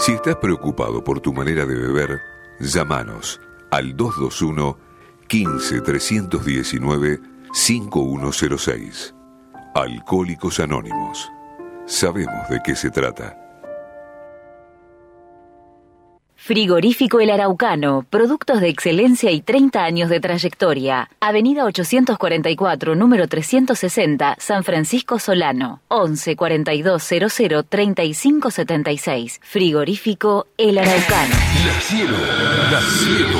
Si estás preocupado por tu manera de beber, llámanos al 221 15 319 5106. Alcohólicos Anónimos. Sabemos de qué se trata. Frigorífico El Araucano, productos de excelencia y 30 años de trayectoria. Avenida 844, número 360, San Francisco Solano. 11 42 00 35 76. Frigorífico El Araucano. La cielo, la cielo.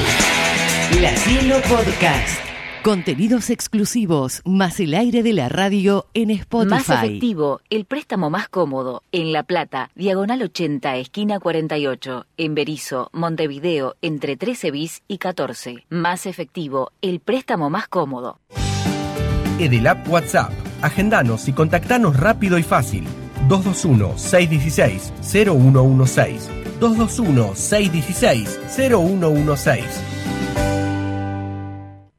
La Cielo Podcast. Contenidos exclusivos, más el aire de la radio en Spotify. Más efectivo, el préstamo más cómodo. En La Plata, diagonal 80, esquina 48. En Berizo, Montevideo, entre 13 bis y 14. Más efectivo, el préstamo más cómodo. Edelap WhatsApp. Agendanos y contactanos rápido y fácil. 221-616-0116. 221-616-0116.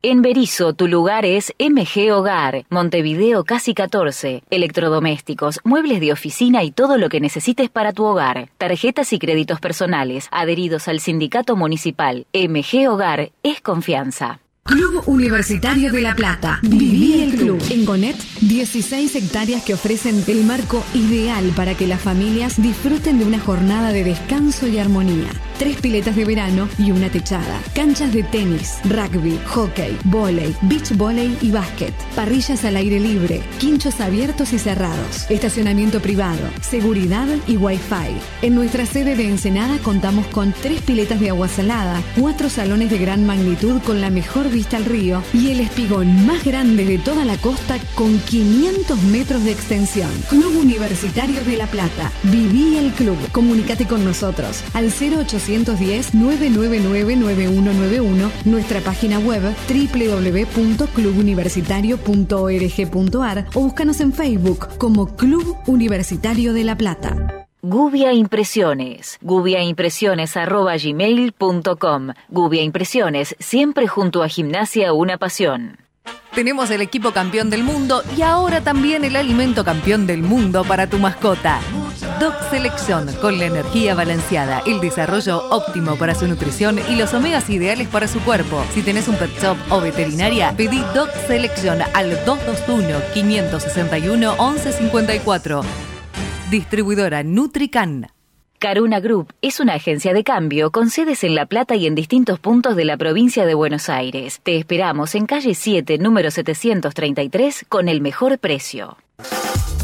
En Berizo, tu lugar es MG Hogar, Montevideo Casi 14. Electrodomésticos, muebles de oficina y todo lo que necesites para tu hogar. Tarjetas y créditos personales, adheridos al sindicato municipal. MG Hogar es confianza. Club Universitario de La Plata. Viví el club. En Gonet, 16 hectáreas que ofrecen el marco ideal para que las familias disfruten de una jornada de descanso y armonía. Tres piletas de verano y una techada. Canchas de tenis, rugby, hockey, volei, beach volley y básquet. Parrillas al aire libre. Quinchos abiertos y cerrados. Estacionamiento privado. Seguridad y wifi. En nuestra sede de Ensenada contamos con tres piletas de agua salada, cuatro salones de gran magnitud con la mejor vista al río y el espigón más grande de toda la costa con 500 metros de extensión. Club Universitario de La Plata. Viví el club. Comunícate con nosotros al 0810-999-9191, nuestra página web www.clubuniversitario.org.ar o búscanos en Facebook como Club Universitario de La Plata. Gubia Impresiones. gubiaimpresiones.gmail.com Gubia Impresiones, siempre junto a Gimnasia Una Pasión. Tenemos el equipo campeón del mundo y ahora también el alimento campeón del mundo para tu mascota. Doc Selección, con la energía balanceada, el desarrollo óptimo para su nutrición y los omegas ideales para su cuerpo. Si tenés un pet shop o veterinaria, pedí Doc Selección al 221-561-1154. Distribuidora Nutrican. Caruna Group es una agencia de cambio con sedes en La Plata y en distintos puntos de la provincia de Buenos Aires. Te esperamos en calle 7, número 733, con el mejor precio.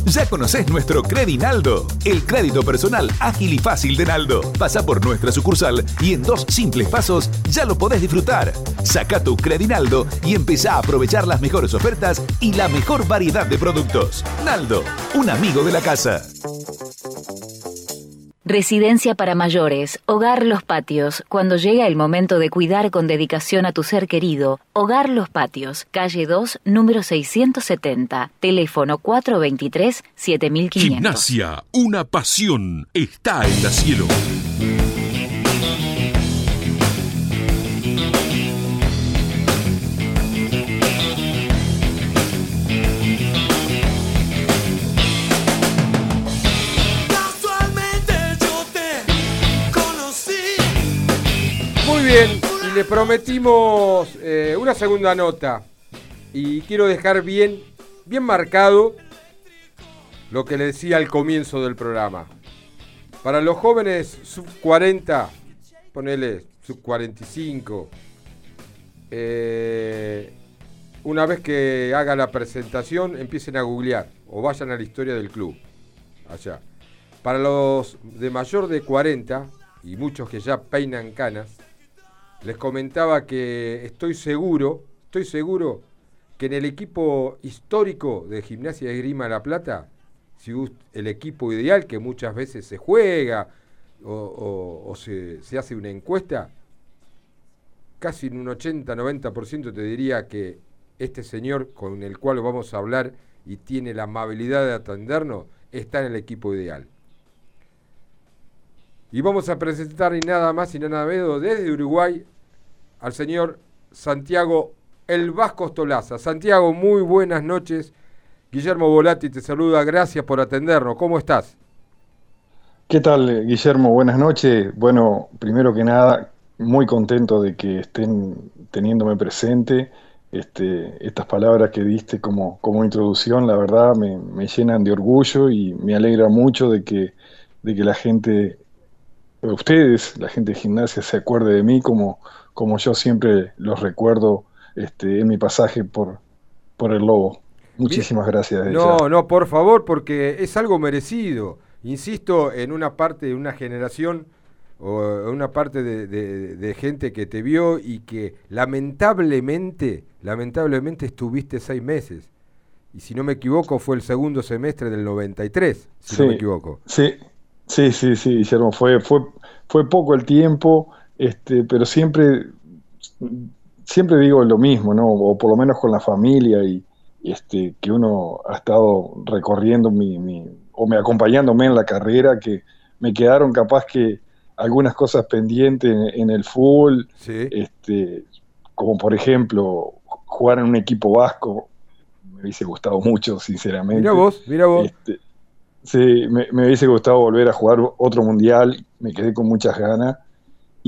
¿Ya conoces nuestro Credinaldo? El crédito personal ágil y fácil de Naldo. Pasa por nuestra sucursal y en dos simples pasos ya lo podés disfrutar. Saca tu Credinaldo y empezá a aprovechar las mejores ofertas y la mejor variedad de productos. Naldo, un amigo de la casa. Residencia para mayores, Hogar Los Patios. Cuando llega el momento de cuidar con dedicación a tu ser querido, Hogar Los Patios, calle 2, número 670, teléfono 423-7500. Gimnasia, una pasión, está en la cielo. Y le prometimos eh, una segunda nota. Y quiero dejar bien, bien marcado lo que le decía al comienzo del programa. Para los jóvenes sub 40, ponele sub 45, eh, una vez que haga la presentación, empiecen a googlear o vayan a la historia del club. Allá. Para los de mayor de 40 y muchos que ya peinan canas, les comentaba que estoy seguro, estoy seguro que en el equipo histórico de Gimnasia de Grima La Plata, si el equipo ideal que muchas veces se juega o se, se hace una encuesta, casi en un 80-90% te diría que este señor con el cual vamos a hablar y tiene la amabilidad de atendernos, está en el equipo ideal. Y vamos a presentar y nada más y nada menos desde Uruguay al señor Santiago El Vasco Stolaza. Santiago, muy buenas noches. Guillermo Volati te saluda, gracias por atendernos. ¿Cómo estás? ¿Qué tal, Guillermo? Buenas noches. Bueno, primero que nada, muy contento de que estén teniéndome presente. Este, estas palabras que diste como, como introducción, la verdad, me, me llenan de orgullo y me alegra mucho de que, de que la gente, ustedes, la gente de gimnasia, se acuerde de mí como, como yo siempre los recuerdo este, en mi pasaje por, por el Lobo. Muchísimas gracias. ya. No, no, por favor, porque es algo merecido. Insisto, en una parte de una generación o una parte de, de- de gente que te vio y que lamentablemente, lamentablemente estuviste seis meses. Y si no me equivoco, fue el segundo semestre del 93, si no me equivoco. Sí, sí, sí, sí, Guillermo, fue, fue, fue poco el tiempo, este, pero siempre, siempre digo lo mismo, ¿no? O por lo menos con la familia y este, que uno ha estado recorriendo mi, mi- o me acompañándome en la carrera, que me quedaron capaz que algunas cosas pendientes en, en el fútbol, este, como por ejemplo jugar en un equipo vasco, me hubiese gustado mucho, sinceramente. Mira vos, mira vos. Este, sí, me, me hubiese gustado volver a jugar otro mundial, me quedé con muchas ganas.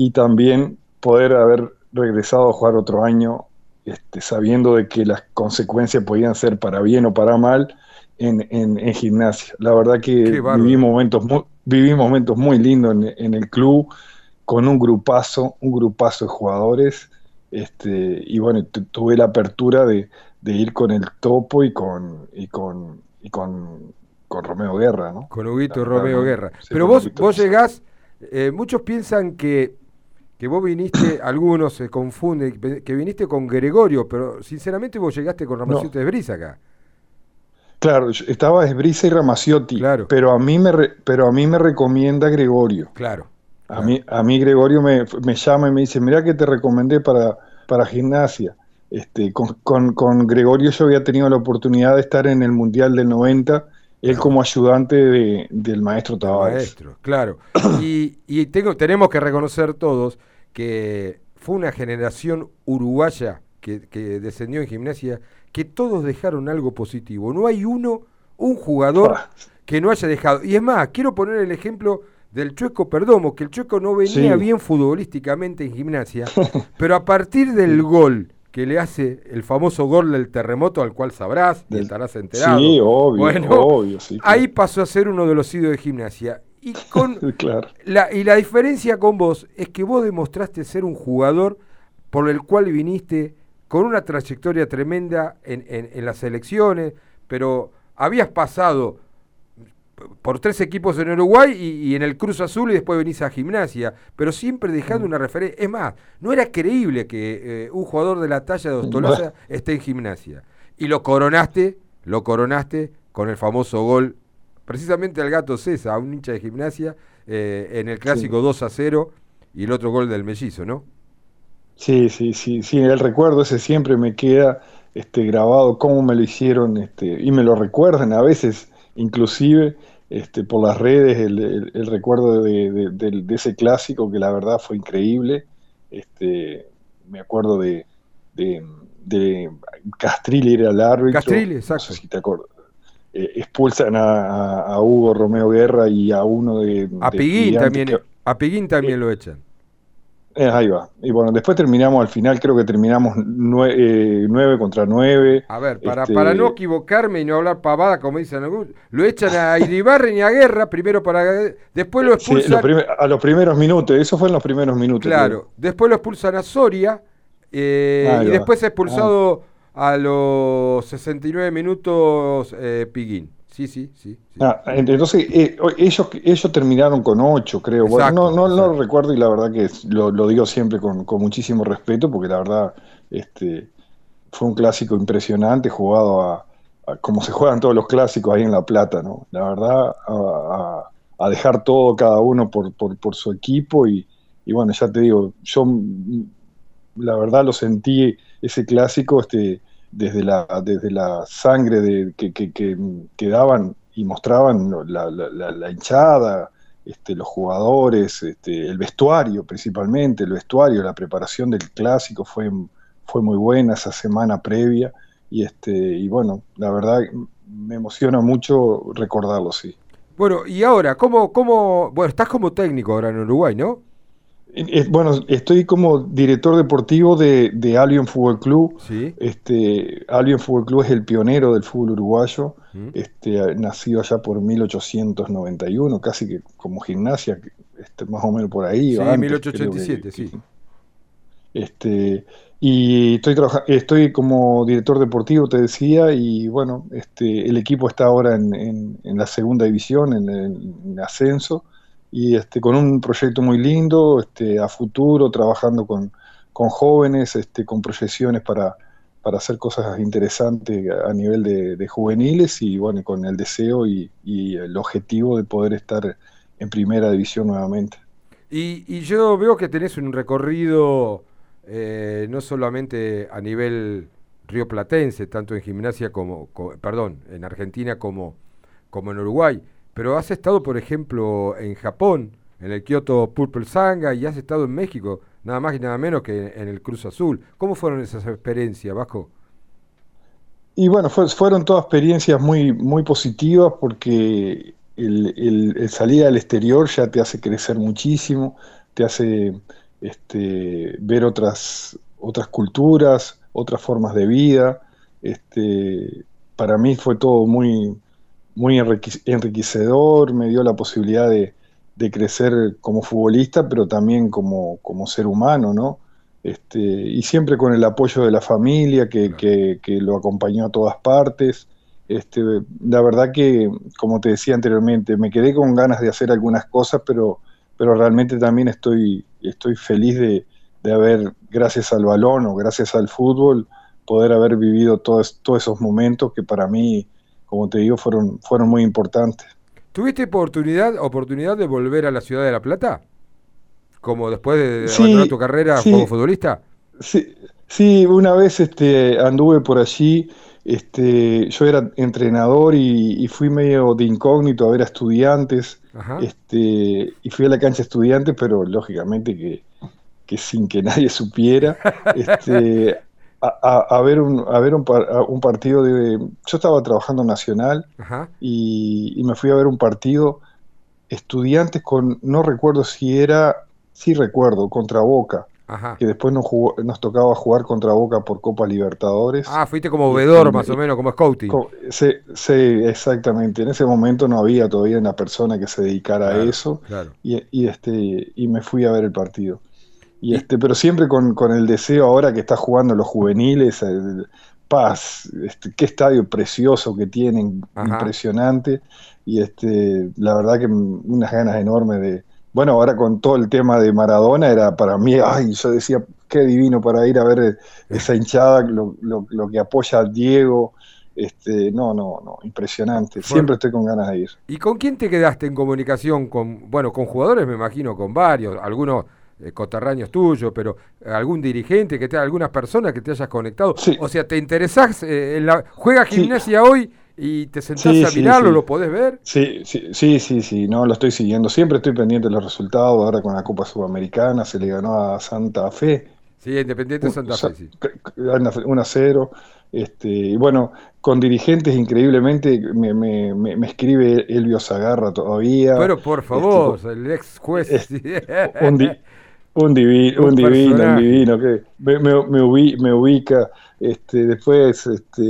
Y también poder haber regresado a jugar otro año, este, sabiendo de que las consecuencias podían ser para bien o para mal en, en- en gimnasia. La verdad que viví momentos, muy, viví momentos muy lindos en, en el club, con un grupazo, un grupazo de jugadores. Este, y bueno, tu- tuve la apertura de, de ir con el topo y con, y con, y con, con Romeo Guerra, ¿no? Con Huguito Romeo. Guerra. Sí, Pero vos, Huguito, vos llegás, eh, muchos piensan que, que vos viniste, (coughs) algunos se confunden, que- viniste con Gregorio, pero sinceramente vos llegaste con Ramaciotti de Brisa acá. Claro, estaba Esbrisa y Ramaciotti, pero a mí me re- pero a mí me recomienda Gregorio. Claro. A mí, a mí Gregorio me, me llama y me dice, mira que te recomendé para, para gimnasia. Este, con, con- con Gregorio yo había tenido la oportunidad de estar en el Mundial del 90, él como ayudante de- del maestro Tavares. Maestro, claro. Y, y tengo, tenemos que reconocer todos que fue una generación uruguaya que, que descendió en gimnasia, que todos dejaron algo positivo. No hay uno, un jugador que no haya dejado. Y es más, quiero poner el ejemplo del Chueco Perdomo, que el Chueco no venía Sí. bien futbolísticamente en gimnasia, (laughs) pero a partir del gol que le hace el famoso gol del terremoto al cual sabrás y estarás enterado. Sí, obvio, Bueno, obvio, sí. ahí pasó a ser uno de los ídolos de gimnasia. Y con (laughs) claro. la, y la diferencia con vos es que vos demostraste ser un jugador por el cual viniste con una trayectoria tremenda en, en- en las elecciones, pero habías pasado por tres equipos en Uruguay y, y en el Cruz Azul y después venís a gimnasia, pero siempre dejando una referencia. Es más, no era creíble que eh, un jugador de la talla de Ostolaza (laughs) esté en gimnasia. Y lo coronaste, lo coronaste con el famoso gol, precisamente al gato César, a un hincha de gimnasia, eh, en el clásico 2 a 0 y el otro gol del mellizo, ¿no? Sí, sí, sí, sí, el recuerdo ese siempre me queda este, grabado, cómo me lo hicieron, este, y me lo recuerdan a veces, inclusive este, por las redes, el, el- el recuerdo de, de- del- de ese clásico que la verdad fue increíble. Este, me acuerdo de, de, de Castrilli era el árbitro. Castrilli, no exacto. sé si te acuerdas. Eh, expulsan a, Hugo Romeo Guerra y a uno de... A de Piguín también, que- a Piguín también lo echan. Eh, ahí va. Y bueno, después terminamos al final, creo que terminamos 9 contra 9. A ver, para, Este, para no equivocarme y no hablar pavada, como dicen algunos, lo echan a Iribarren y a Guerra, primero para. Después lo sí, expulsan. los primer- a los primeros minutos, eso fue en los primeros minutos. Claro, después lo expulsan a Soria eh, y después expulsado a los 69 minutos eh, Piguín. Sí, sí, sí. Ah, entonces eh, ellos, ellos terminaron con 8, creo. Bueno, no, no, no lo recuerdo y la verdad que lo, lo digo siempre con, con muchísimo respeto porque la verdad este, fue un clásico impresionante jugado a, a- como se juegan todos los clásicos ahí en La Plata, ¿no? La verdad, a, dejar todo cada uno por, por, por su equipo y, y bueno, ya te digo, yo la verdad lo sentí ese clásico este, desde, la, desde la sangre de, que, que, daban y mostraban la- la- la hinchada, este, los jugadores, este, el vestuario principalmente, el vestuario, la preparación del clásico fue, fue muy buena esa semana previa y, este, y bueno, la verdad me emociona mucho recordarlo, sí. Bueno, y ahora, ¿cómo, cómo, bueno, estás como técnico ahora en Uruguay, ¿no? Eh, Bueno, estoy como director deportivo de, de Albion Fútbol Club. Sí. Este, Albion Fútbol Club es el pionero del fútbol uruguayo, Mm. este, nacido allá por 1891, casi que como gimnasia, este, más o menos por ahí. Sí, o antes, 1887, creo que- sí. Este, y estoy, estoy como director deportivo, te decía, y bueno, este, el equipo está ahora en, en- en la segunda división, en, en- en ascenso, y este, con un proyecto muy lindo, este, a futuro, trabajando con, con jóvenes, este, con proyecciones para, para hacer cosas interesantes a nivel de, juveniles, y bueno, con el deseo y, y el objetivo de poder estar en primera división nuevamente. Y, y yo veo que tenés un recorrido eh, no solamente a nivel rioplatense, tanto en gimnasia como, co- perdón, en Argentina como, como en Uruguay, pero has estado, por ejemplo, en Japón, en el Kyoto Purple Sanga, y has estado en México, nada más y nada menos que en el Cruz Azul. ¿Cómo fueron esas experiencias, Vasco? Y bueno, fue- fueron todas experiencias muy, muy positivas porque el salir al exterior ya te hace crecer muchísimo, te hace este, ver otras, otras culturas, otras formas de vida. Este, para mí fue todo muy, muy enrique- enriquecedor, me dio la posibilidad de, de crecer como futbolista, pero también como, como ser humano, ¿no? Este, y siempre con el apoyo de la familia que, que- que lo acompañó a todas partes. Este, la verdad que, como te decía anteriormente, me quedé con ganas de hacer algunas cosas, pero, pero realmente también estoy, estoy feliz de, de haber, gracias al balón o gracias al fútbol, poder haber vivido todos, todos esos momentos que para mí, como te digo, fueron, fueron muy importantes. ¿Tuviste oportunidad, oportunidad de volver a la ciudad de La Plata? Como después de Sí, abandonar tu carrera sí. como futbolista. Sí, sí, una vez este, anduve por allí, este, yo era entrenador y, y fui medio de incógnito a ver a estudiantes, Ajá. este, y fui a la cancha estudiantes, pero lógicamente que, que sin que nadie supiera, (laughs) este, a, a- a ver, un, a ver un, par- a un partido de... Yo estaba trabajando Nacional Ajá. y, y me fui a ver un partido estudiantes con, no recuerdo si era, sí recuerdo, contra Boca Ajá. que después nos, jugó- nos tocaba jugar contra Boca por Copa Libertadores. Ah, fuiste como vedor y- más o menos, como scouting. Co- Sí, sí, exactamente. En ese momento no había todavía una persona que se dedicara a eso claro. y, este, y me fui a ver el partido. Y este, pero siempre con, con el deseo ahora que está jugando los juveniles, el- Paz, este, qué estadio precioso que tienen, Ajá. impresionante. Y este, la verdad que unas ganas enormes de. Bueno, ahora con todo el tema de Maradona era para mí, ay, yo decía, qué divino para ir a ver esa hinchada, lo, lo- lo que apoya a Diego. Este, no, no, no, impresionante. Siempre estoy con ganas de ir. ¿Y con quién te quedaste en comunicación? Con, bueno, con jugadores me imagino, con varios, algunos eh, coterráneos tuyos, pero algún dirigente, que te, algunas personas que te hayas conectado. O sea, ¿te interesás eh, en la... ¿Juega Sí. gimnasia hoy y te sentás Sí, a mirarlo, sí. lo podés ver? Sí, sí, sí, sí, no, lo estoy siguiendo. Siempre estoy pendiente de los resultados. Ahora con la Copa Sudamericana se le ganó a Santa Fe. Sí, Independiente de Santa Fe, sí. 1 a 0. Este, y bueno, con dirigentes increíblemente me, me, me, me escribe Elvio Zagarra todavía. Pero por Este, favor, el ex juez. un, (laughs) un, divi- Un divino, un divino, que me, me, me ubi- me ubica. Este, después este,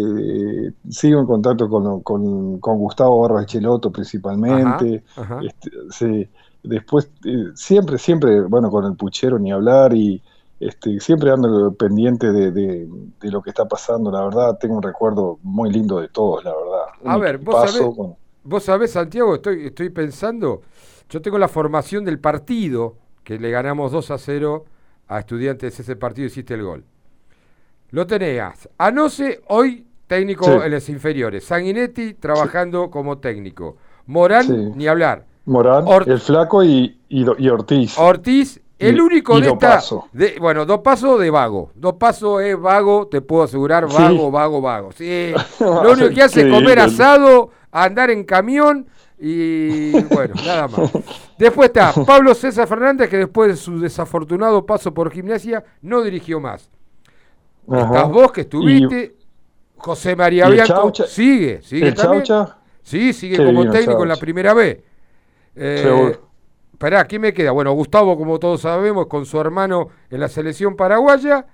sigo en contacto con, con, con Gustavo Barros Echeloto principalmente. Ajá, ajá. Este, sí. Después, eh, siempre, siempre, bueno, con el puchero ni hablar y este, siempre ando pendiente de, de- de lo que está pasando. La verdad, tengo un recuerdo muy lindo de todos, la verdad. A Un ver, vos sabés, con- vos sabés, Santiago, estoy, estoy pensando, yo tengo la formación del partido, que le ganamos 2 a 0 a estudiantes, ese partido hiciste el gol. Lo tenías. Anoce, hoy técnico Sí. en las inferiores. Sanguinetti trabajando como técnico. Morán, Sí. ni hablar. Morán, Or- el flaco y, y, y Ortiz. Ortiz, el Y- único de esta. De- bueno, dos pasos de vago. Dos pasos es vago, te puedo asegurar, vago, vago, vago. Sí. (laughs) Lo único que hace es comer asado, andar en camión y bueno, nada más. Después está Pablo César Fernández, que después de su desafortunado paso por gimnasia, no dirigió más. Ajá. Estás vos que estuviste, José María ¿Y el Bianco, sigue, sigue ¿El también. Chaucha? Sí, sigue Qué como técnico en la primera B. Eh, Seguro. Esperá, ¿quién me queda? Bueno, Gustavo, como todos sabemos, con su hermano en la selección paraguaya.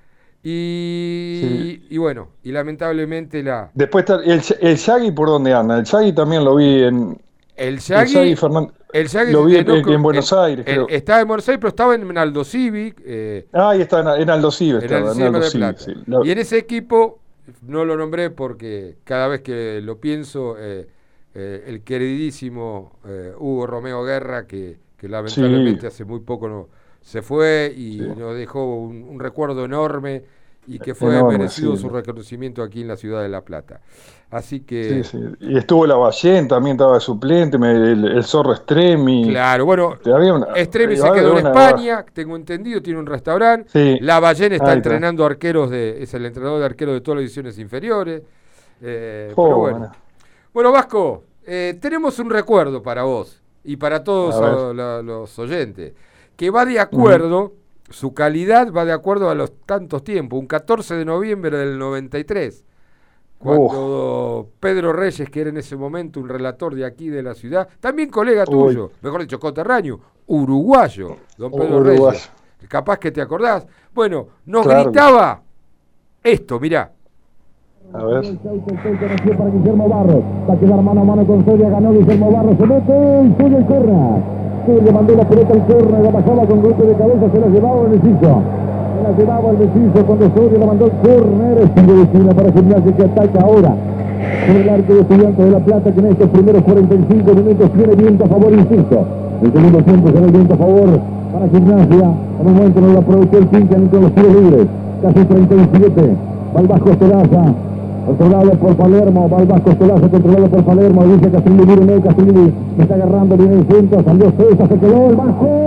Y, y bueno, y lamentablemente la. Después está el, el Shaggy, ¿por dónde anda? El Shaggy también lo vi en. El Shaggy, Shaggy Fernández. el Shaggy lo vi en, Buenos el- Aires, creo. estaba en Buenos Aires, pero estaba en Aldo Civic. eh, Ah, ahí está, en, en Aldo Civi en estaba, en Civic Aldo de Civi, Plata. sí. La- Y en ese equipo, no lo nombré porque cada vez que lo pienso, eh, eh, el queridísimo eh, Hugo Romeo Guerra, que, que lamentablemente Sí. hace muy poco no, se fue y Sí. nos dejó un, un recuerdo enorme y que fue Enorme, merecido su reconocimiento aquí en la ciudad de La Plata. Así que... Sí, sí. Y estuvo la Ballén, también estaba de suplente, el, el zorro Extremi. Claro, bueno, una- Estremi se había quedó en una- España, tengo entendido, tiene un restaurante. Sí. La Ballén está Ahí está. entrenando arqueros de, es el entrenador de arqueros de todas las divisiones inferiores. Eh, Oh, pero bueno. bueno. Bueno, Vasco, eh, tenemos un recuerdo para vos y para todos A la- los oyentes, que va de acuerdo, su calidad va de acuerdo a los tantos tiempos. Un 14 de noviembre del 93, cuando Pedro Reyes, que era en ese momento un relator de aquí de la ciudad, también colega Uy. tuyo, mejor dicho, coterráneo, uruguayo, don Pedro Uruguayo. Reyes. Capaz que te acordás. Bueno, nos Claro que gritaba esto, mirá. A ver. para Guillermo Barros. Va a quedar mano a mano con Soria. Ganó Guillermo Barros. Se mete y Soria el corner. Soria mandó la pelota al corner. La bajaba con golpe de cabeza. Se la llevaba en el piso. La llevaba el piso cuando Soria la mandó al corner. Es para Gimnasia que ataca ahora. Por el arco de estudiantes de La Plata que en estos primeros 45 minutos tiene viento a favor, insisto. El segundo tiempo será el viento a favor para Gimnasia. En un momento no lo aprovechó el Pincan con los tiros libres. Casi 37. Va el Vasco Estelaza. Controlado por Palermo, va el Vasco Estelaza controlado por Palermo, dice Castrilli, mire, no, Castrilli me está agarrando, viene el centro, salió César, se quedó el Vasco.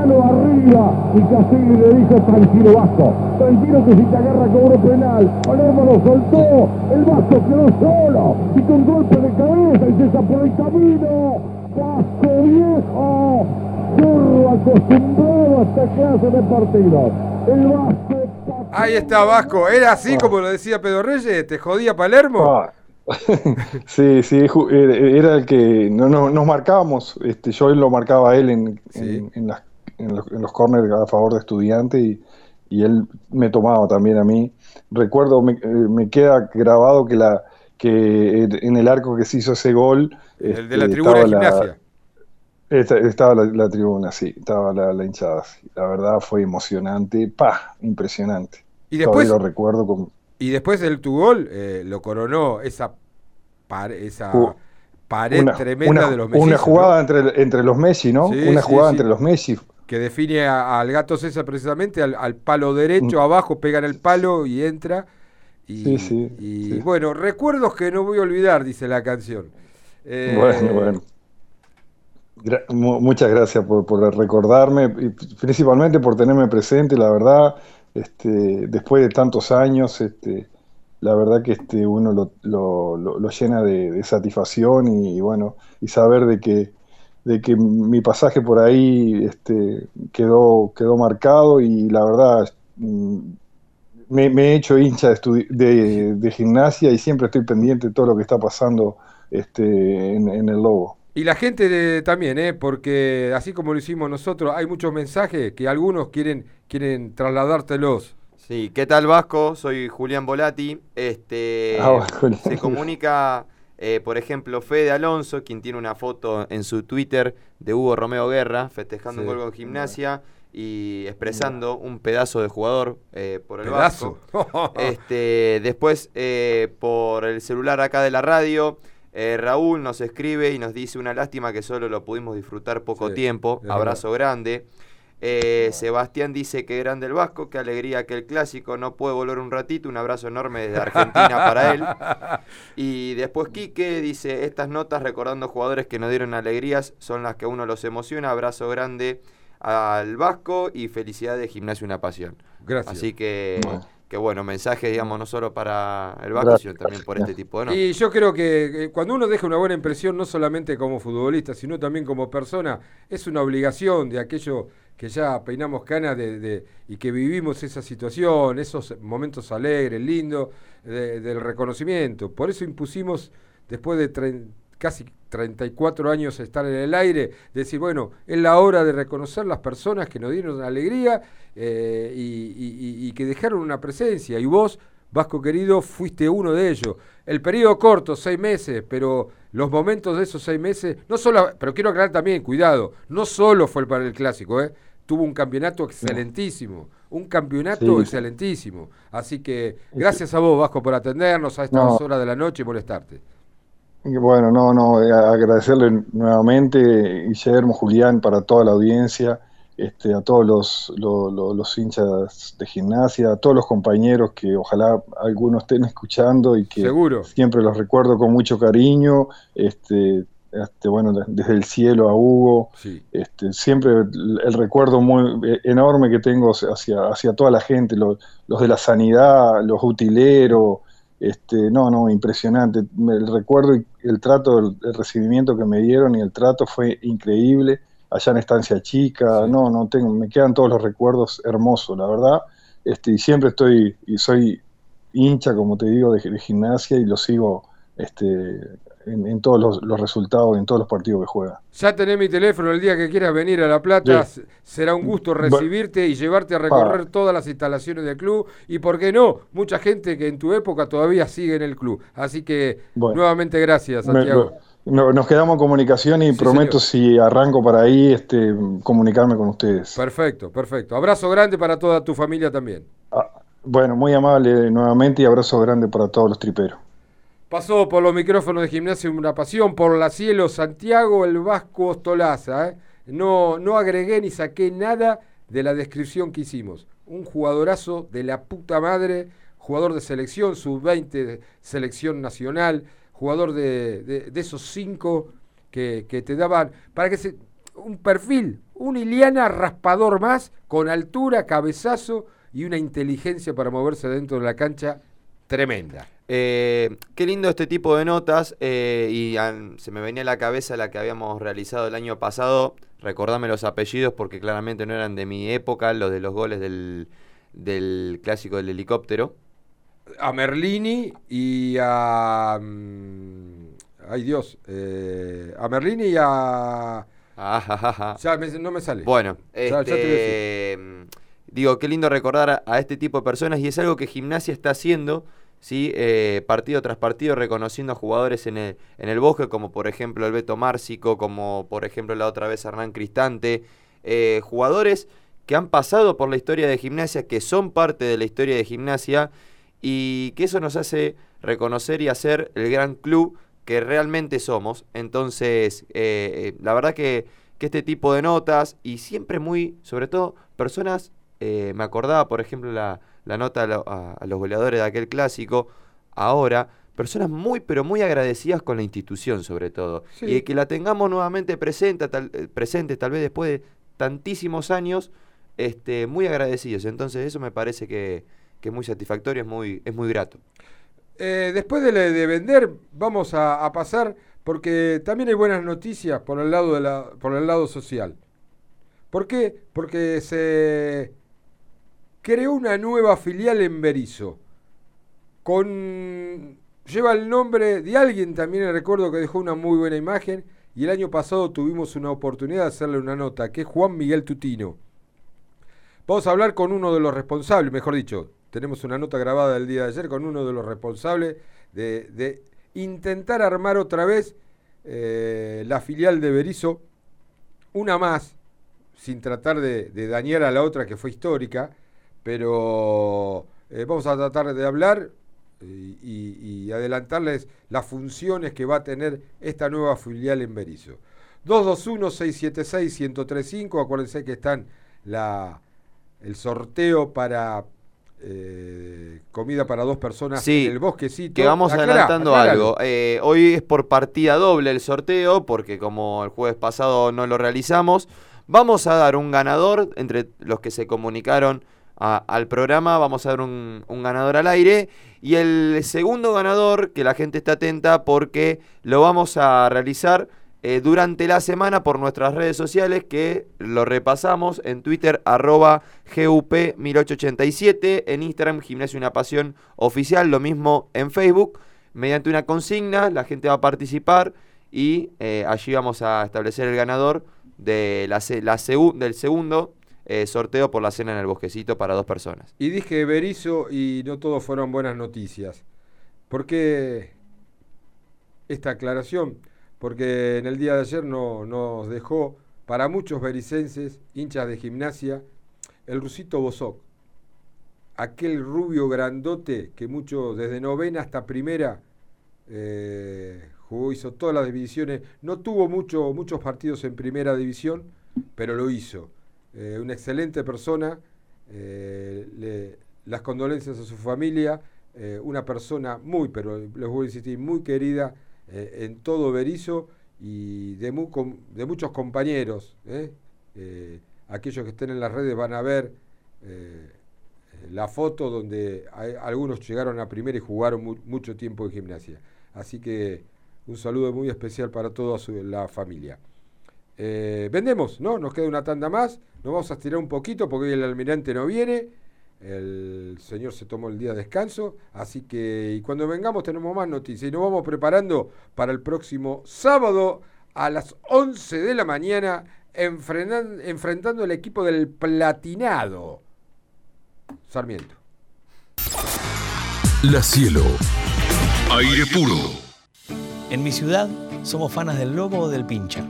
Gano arriba. Y Castrilli le dijo, tranquilo Vasco, tranquilo que si te agarra cobro penal. Palermo lo soltó, el Vasco quedó solo, y con golpe de cabeza y se por el camino. Vasco viejo, burro acostumbrado a esta clase de partidos. El Vasco Ahí está Vasco, era así como lo decía Pedro Reyes, te jodía Palermo. Ah. (laughs) sí, sí, era el que no, no- nos marcábamos, este, yo lo marcaba a él en, en, en las- en los, en los corners a favor de estudiante y, y él me tomaba también a mí. Recuerdo, me, eh, me queda grabado que la que en el arco que se hizo ese gol El de la este, tribuna de la- gimnasia. esta- estaba la, la tribuna, sí, estaba la, la hinchada. sí. La verdad fue emocionante, pa, impresionante. Y después- Todavía lo recuerdo con, Y después del tu gol eh, lo coronó esa, par- esa Uh, pared una, tremenda una- de los una mellizos, jugada ¿no? entre, entre los Messi, ¿no? Sí, una sí, jugada entre los Messi. Que define al gato César precisamente al, al palo derecho, Mm. abajo pega en el palo y entra. Y, Sí, sí, y, sí. bueno, recuerdos que no voy a olvidar, dice la canción. Eh, Bueno, bueno. Gra- muchas gracias por, por recordarme y principalmente por tenerme presente, la verdad, este, después de tantos años, este, la verdad que este, uno lo, lo- lo- lo llena de, de satisfacción y, y bueno, y saber de que, de que mi pasaje por ahí este, quedó, quedó marcado y la verdad mm, me, me he hecho hincha de, estudi- de, de gimnasia y siempre estoy pendiente de todo lo que está pasando este, en, en el Lobo. Y la gente de- también, ¿eh? porque así como lo hicimos nosotros, hay muchos mensajes que algunos quieren, quieren trasladártelos. Sí, ¿qué tal Vasco? Soy Julián Volati. Este, Ah, bueno, Julián. se comunica, eh, por ejemplo, Fede Alonso, quien tiene una foto en su Twitter de Hugo Romeo Guerra festejando Sí. un gol con gimnasia y expresando un pedazo de jugador eh, por el ¿Pedazo? Vasco. (laughs) Este, después, eh, por el celular acá de la radio, eh, Raúl nos escribe y nos dice una lástima que solo lo pudimos disfrutar poco Sí, tiempo. Abrazo grande. Eh, Sebastián dice que grande el Vasco, qué alegría que el clásico no puede volver un ratito. Un abrazo enorme desde Argentina para él. (laughs) Y después Quique dice, estas notas recordando jugadores que nos dieron alegrías son las que a uno los emociona. Abrazo grande al Vasco y felicidad de Gimnasio Una Pasión. Gracias. Así que, Bueno. que bueno, mensajes, digamos, no solo para el Vasco, sino también por este tipo de notas. Y yo creo que eh, cuando uno deja una buena impresión, no solamente como futbolista, sino también como persona, es una obligación de aquello que ya peinamos canas de, y que vivimos esa situación, esos momentos alegres, lindos, de- del reconocimiento. Por eso impusimos, después de trein- casi 34 años estar en el aire, decir, bueno, es la hora de reconocer las personas que nos dieron alegría eh, y que dejaron una presencia. Y vos, Vasco querido, fuiste uno de ellos. El periodo corto, seis meses, pero los momentos de esos seis meses, no solo, pero quiero aclarar también, cuidado, no solo fue para el clásico, ¿eh? Tuvo un campeonato excelentísimo, un campeonato Sí. excelentísimo. Así que gracias a vos, Vasco, por atendernos a estas No. horas de la noche y molestarte. Y Bueno, no, no, eh, agradecerle nuevamente, Guillermo, Julián, para toda la audiencia, este, a todos los, lo- lo- los hinchas de gimnasia, a todos los compañeros que ojalá algunos estén escuchando y que Seguro. siempre los recuerdo con mucho cariño, este, este, bueno, de- desde el cielo a Hugo, Sí. este, siempre el, el recuerdo muy eh, enorme que tengo hacia, hacia toda la gente, los, los de la sanidad, los utileros, este, no, no, impresionante. El recuerdo y el trato, el, el recibimiento que me dieron y el trato fue increíble. Allá en Estancia Chica, no, no tengo, me quedan todos los recuerdos hermosos, la verdad. Este, y siempre estoy, y soy hincha, como te digo, de, de gimnasia y lo sigo este, en, en todos los, los resultados, en todos los partidos que juega. Ya tenés mi teléfono el día que quieras venir a La Plata. Sí. Será un gusto recibirte y llevarte a recorrer todas las instalaciones del club. Y por qué no, mucha gente que en tu época todavía sigue en el club. Así que Bueno. nuevamente gracias, Me- Santiago. no- nos quedamos en comunicación y Sí, prometo si arranco para ahí este, comunicarme con ustedes. Perfecto, perfecto. Abrazo grande para toda tu familia también. Bueno, muy amable nuevamente y abrazo grande para todos los triperos. Pasó por los micrófonos de Gimnasia Una Pasión, por la cielo Santiago, el Vasco Ostolaza. ¿eh? No, no agregué ni saqué nada de la descripción que hicimos. Un jugadorazo de la puta madre, jugador de selección, sub-20 de selección nacional, jugador de, de- de esos cinco que, que te daban, para que se, un perfil, un Iliana raspador más, con altura, cabezazo y una inteligencia para moverse dentro de la cancha tremenda. Eh, qué lindo este tipo de notas eh, y an- se me venía a la cabeza la que habíamos realizado el año pasado. Recordame los apellidos porque claramente no eran de mi época, los de los goles del, del clásico del helicóptero. a Merlini y a. mm, ay Dios. eh, a Merlini y a. Ya me- no me sale. Bueno, Ya- ya te voy a decir. este, mm, digo, qué lindo recordar a, a este tipo de personas y es algo que Gimnasia está haciendo, ¿sí? Eh, partido tras partido, reconociendo a jugadores en el, en el bosque, como por ejemplo el Beto Márcico, como por ejemplo la otra vez Hernán Cristante, eh, jugadores que han pasado por la historia de Gimnasia, que son parte de la historia de Gimnasia y que eso nos hace reconocer y hacer el gran club que realmente somos. Entonces, eh, la verdad que, que este tipo de notas y siempre muy, sobre todo, personas, me acordaba, por ejemplo, la, la nota a, lo- a- a los goleadores de aquel clásico, ahora, personas muy, pero muy agradecidas con la institución sobre todo. Sí. Y que la tengamos nuevamente presente tal, eh, presente, tal vez después de tantísimos años, este, muy agradecidos. Entonces eso me parece que, que es muy satisfactorio, es muy, es muy grato. Eh, después de, de vender, vamos a, a pasar, porque también hay buenas noticias por el lado, de la, por el lado social. ¿Por qué? Porque se creó una nueva filial en Berizo. Con, lleva el nombre de alguien también, recuerdo que dejó una muy buena imagen. Y el año pasado tuvimos una oportunidad de hacerle una nota, que es Juan Miguel Tutino. Vamos a hablar con uno de los responsables, mejor dicho, tenemos una nota grabada del día de ayer con uno de los responsables de, de intentar armar otra vez eh, la filial de Berizo, una más, sin tratar de, de dañar a la otra que fue histórica, pero eh, vamos a tratar de hablar y, y- adelantarles las funciones que va a tener esta nueva filial en Berizo. 221-676-1035, acuérdense que están la, el sorteo para eh, comida para dos personas Sí, en el bosquecito. Que vamos Aclará, adelantando algo. Eh, hoy es por partida doble el sorteo, porque como el jueves pasado no lo realizamos, vamos a dar un ganador entre los que se comunicaron al programa. Vamos a dar un, ganador al aire. Y el segundo ganador, que la gente está atenta porque lo vamos a realizar eh, durante la semana por nuestras redes sociales que lo repasamos en Twitter arroba GUP1887, en Instagram Gimnasio Una Pasión Oficial, lo mismo en Facebook, mediante una consigna la gente va a participar y eh, allí vamos a establecer el ganador de la, la del segundo eh, sorteo por la cena en el bosquecito para dos personas. Y dije Berizo y no todos fueron buenas noticias. ¿Por qué esta aclaración? Porque en el día de ayer no, nos dejó para muchos bericenses, hinchas de gimnasia, el rusito Bosoc. Aquel rubio grandote que mucho, desde novena hasta primera, eh, jugó, hizo todas las divisiones. No tuvo mucho, muchos partidos en primera división, pero lo hizo. Eh, una excelente persona. eh, las condolencias a su familia. eh, una persona muy, pero les voy a insistir, muy querida en todo Berizo y de, muchos compañeros. aquellos que estén en las redes van a ver la foto donde algunos llegaron a primera y jugaron mu- mucho tiempo en gimnasia. Así que un saludo muy especial para toda su- la familia. Eh, vendemos, ¿no? Nos queda una tanda más. Nos vamos a estirar un poquito porque hoy el almirante no viene. El señor se tomó el día de descanso. Así que, y cuando vengamos tenemos más noticias. Y nos vamos preparando para el próximo sábado a las 11 de la mañana, enfrentan- enfrentando el equipo del Platinado. Sarmiento. La Cielo. Aire puro. En mi ciudad somos fanas del lobo o del pincha,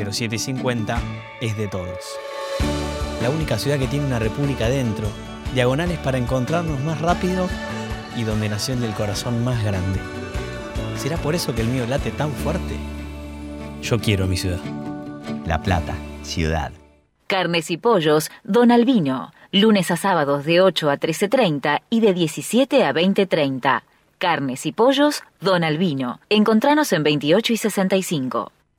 pero 750 es de todos. La única ciudad que tiene una república dentro, diagonales para encontrarnos más rápido y donde nació el corazón más grande. ¿Será por eso que el mío late tan fuerte? Yo quiero mi ciudad. La Plata, ciudad. Carnes y pollos, Don Albino. Lunes a sábados de 8 a 13.30 y de 17 a 20.30. Carnes y pollos, Don Albino. Encontranos en 28 y 65.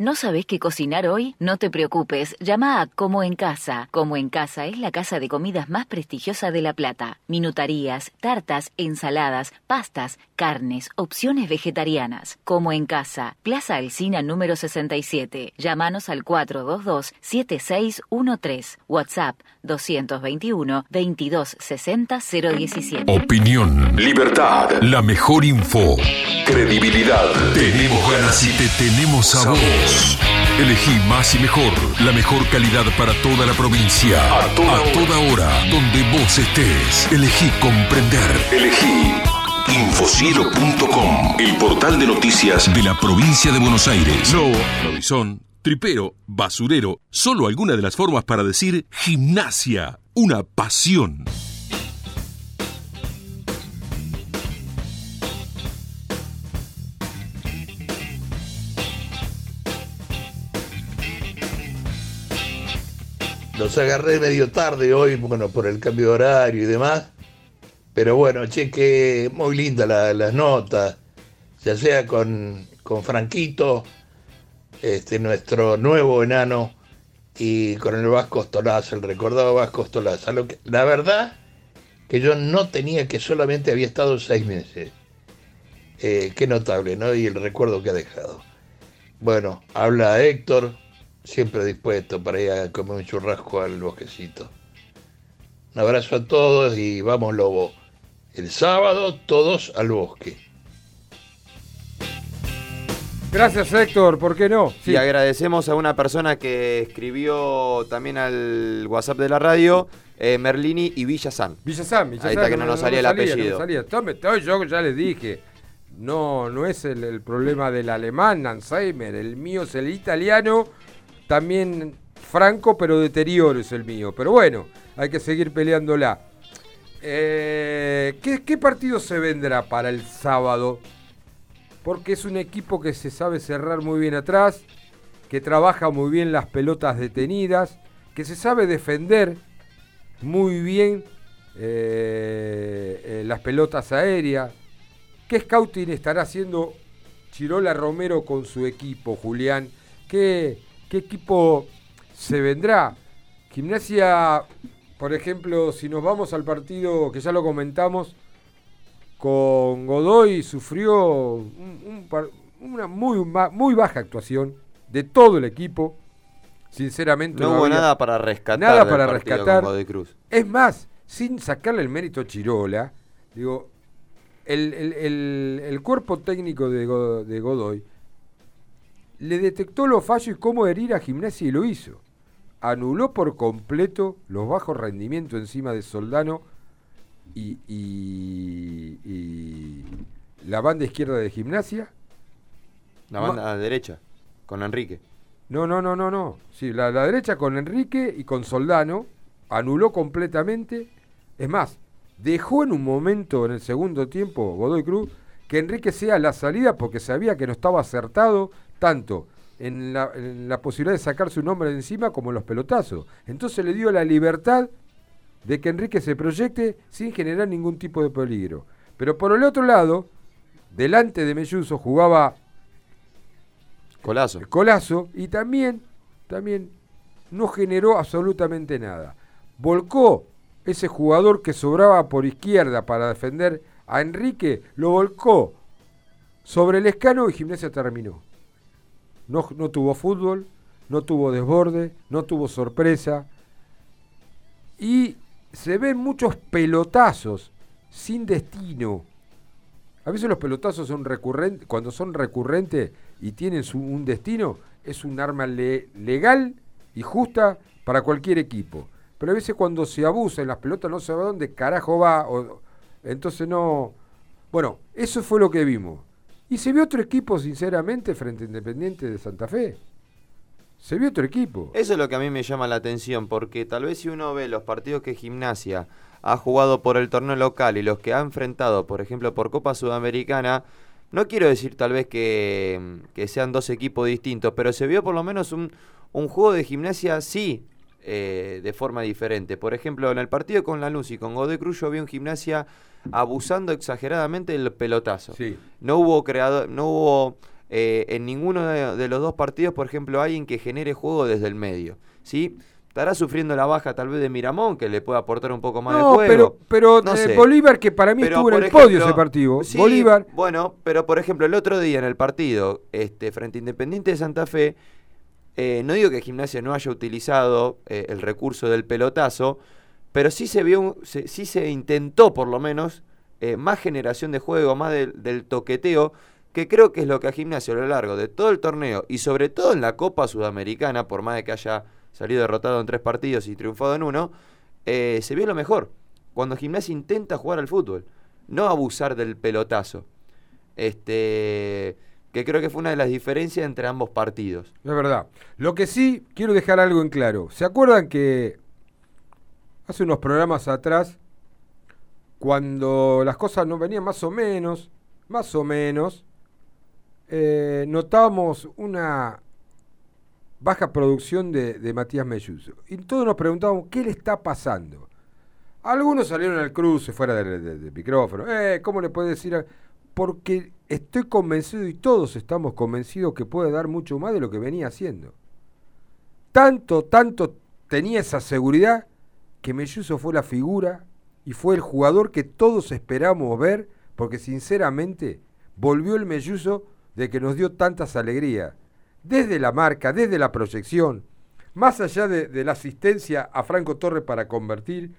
¿No sabés qué cocinar hoy? No te preocupes, llama a Como en Casa. Como en Casa es la casa de comidas más prestigiosa de La Plata. Minutarías, tartas, ensaladas, pastas, carnes, opciones vegetarianas. Como en Casa, Plaza Alcina número 67. Llámanos al 422-7613. WhatsApp 221-2260-017. Opinión. Libertad. La mejor info. Credibilidad. Tenemos ganas y te tenemos a vos. Elegí más y mejor. La mejor calidad para toda la provincia. A toda, hora. Donde vos estés. Elegí comprender. Elegí Info Radiocielo.com, el portal de noticias de la provincia de Buenos Aires. Lobo, lobizón, tripero, basurero, solo alguna de las formas para decir gimnasia, una pasión. Los agarré medio tarde hoy, bueno, por el cambio de horario y demás. Pero bueno, che, que muy linda la- las notas, ya sea con, con Franquito, este, nuestro nuevo enano, y con el Vasco Ostolaza, el recordado Vasco Ostolaza. Lo que- la verdad que yo no tenía que solamente había estado seis meses. Eh, qué notable, ¿no? Y el recuerdo que ha dejado. Bueno, habla Héctor, siempre dispuesto para ir a comer un churrasco al bosquecito. Un abrazo a todos y vamos, Lobo. El sábado, todos al bosque. Gracias, Héctor, ¿por qué no? Y agradecemos a una persona que escribió también al WhatsApp de la radio, eh, Merlini y Villa San. Villa San, Villa Ahí está que no, nos salía el salía, apellido. No salía. Tome, tome, yo ya les dije, no, no es el, el problema del alemán, Alzheimer, el mío es el italiano, también franco, pero deterioro es el mío. Pero bueno, hay que seguir peleándola. Eh, ¿qué, ¿Qué partido se vendrá para el sábado? Porque es un equipo que se sabe cerrar muy bien atrás, que trabaja muy bien las pelotas detenidas, que se sabe defender muy bien eh, eh, las pelotas aéreas. ¿Qué scouting estará haciendo Chirola Romero con su equipo, Julián? ¿Qué, qué equipo se vendrá? Gimnasia, por ejemplo, si nos vamos al partido que ya lo comentamos, con Godoy sufrió un- un par- una muy, baja actuación de todo el equipo. Sinceramente, No hubo había nada para rescatar Nada del para rescatar. con Godoy Cruz. Es más, sin sacarle el mérito a Chirola, digo, el, el- el- el cuerpo técnico de Godoy le detectó los fallos y cómo herir a Gimnasia y lo hizo. Anuló por completo los bajos rendimientos encima de Soldano y, y- y la banda izquierda de Gimnasia. La banda derecha, con Enrique. No, no, no, no, no. Sí, la, la derecha con Enrique y con Soldano anuló completamente. Es más, dejó en un momento en el segundo tiempo Godoy Cruz que Enrique sea la salida porque sabía que no estaba acertado tanto en la, en la posibilidad de sacar su nombre de encima como en los pelotazos. Entonces le dio la libertad de que Enrique se proyecte sin generar ningún tipo de peligro. Pero por el otro lado, delante de Melluso jugaba Colazo. Colazo y también, también no generó absolutamente nada. Volcó ese jugador que sobraba por izquierda para defender a Enrique, lo volcó sobre el escano y Gimnasia terminó. No, no tuvo fútbol, no tuvo desborde, no tuvo sorpresa. Y se ven muchos pelotazos sin destino. A veces los pelotazos son recurrentes, cuando son recurrentes y tienen su- un destino, es un arma le- legal y justa para cualquier equipo. Pero a veces cuando se abusa en las pelotas no se sabe a dónde carajo va. o- entonces no. Bueno, eso fue lo que vimos. Y se vio otro equipo, sinceramente, frente a Independiente de Santa Fe. Se vio otro equipo. Eso es lo que a mí me llama la atención, porque tal vez si uno ve los partidos que Gimnasia ha jugado por el torneo local y los que ha enfrentado, por ejemplo, por Copa Sudamericana, no quiero decir tal vez que, que sean dos equipos distintos, pero se vio por lo menos un, un juego de Gimnasia, sí, eh, de forma diferente. Por ejemplo, en el partido con Lanús y con Godoy Cruz yo vi un Gimnasia abusando exageradamente del pelotazo. No hubo creador, no hubo eh, en ninguno de, de los dos partidos, por ejemplo, alguien que genere juego desde el medio. ¿sí? Estará sufriendo la baja tal vez de Miramón, que le puede aportar un poco más de No, juego. pero, pero No eh, sé. Bolívar, que para mí Pero, estuvo en el podio ese partido. sí, Bolívar. Bueno, pero por ejemplo, el otro día en el partido, este, frente a Independiente de Santa Fe, eh, no digo que Gimnasia no haya utilizado eh, el recurso del pelotazo, pero sí se vio, se- sí se intentó por lo menos eh, más generación de juego, más del, toqueteo, que creo que es lo que a Gimnasia a lo largo de todo el torneo y sobre todo en la Copa Sudamericana, por más de que haya salido derrotado en tres partidos y triunfado en uno, se vio lo mejor. Cuando Gimnasia intenta jugar al fútbol. no abusar del pelotazo. Este, que creo que fue una de las diferencias entre ambos partidos. Es verdad. Lo que sí, quiero dejar algo en claro. ¿Se acuerdan que hace unos programas atrás, cuando las cosas no venían más o menos, más o menos, eh, notábamos una baja producción de, Matías Melluso. Y todos nos preguntábamos, ¿qué le está pasando? Algunos salieron al cruce fuera del micrófono. Eh, ¿Cómo le puede decir? a- Porque estoy convencido y todos estamos convencidos que puede dar mucho más de lo que venía haciendo. Tanto, tanto tenía esa seguridad que Melluso fue la figura y fue el jugador que todos esperamos ver, porque sinceramente volvió el Melluso de que nos dio tantas alegrías. Desde la marca, desde la proyección, más allá de, de la asistencia a Franco Torres para convertir,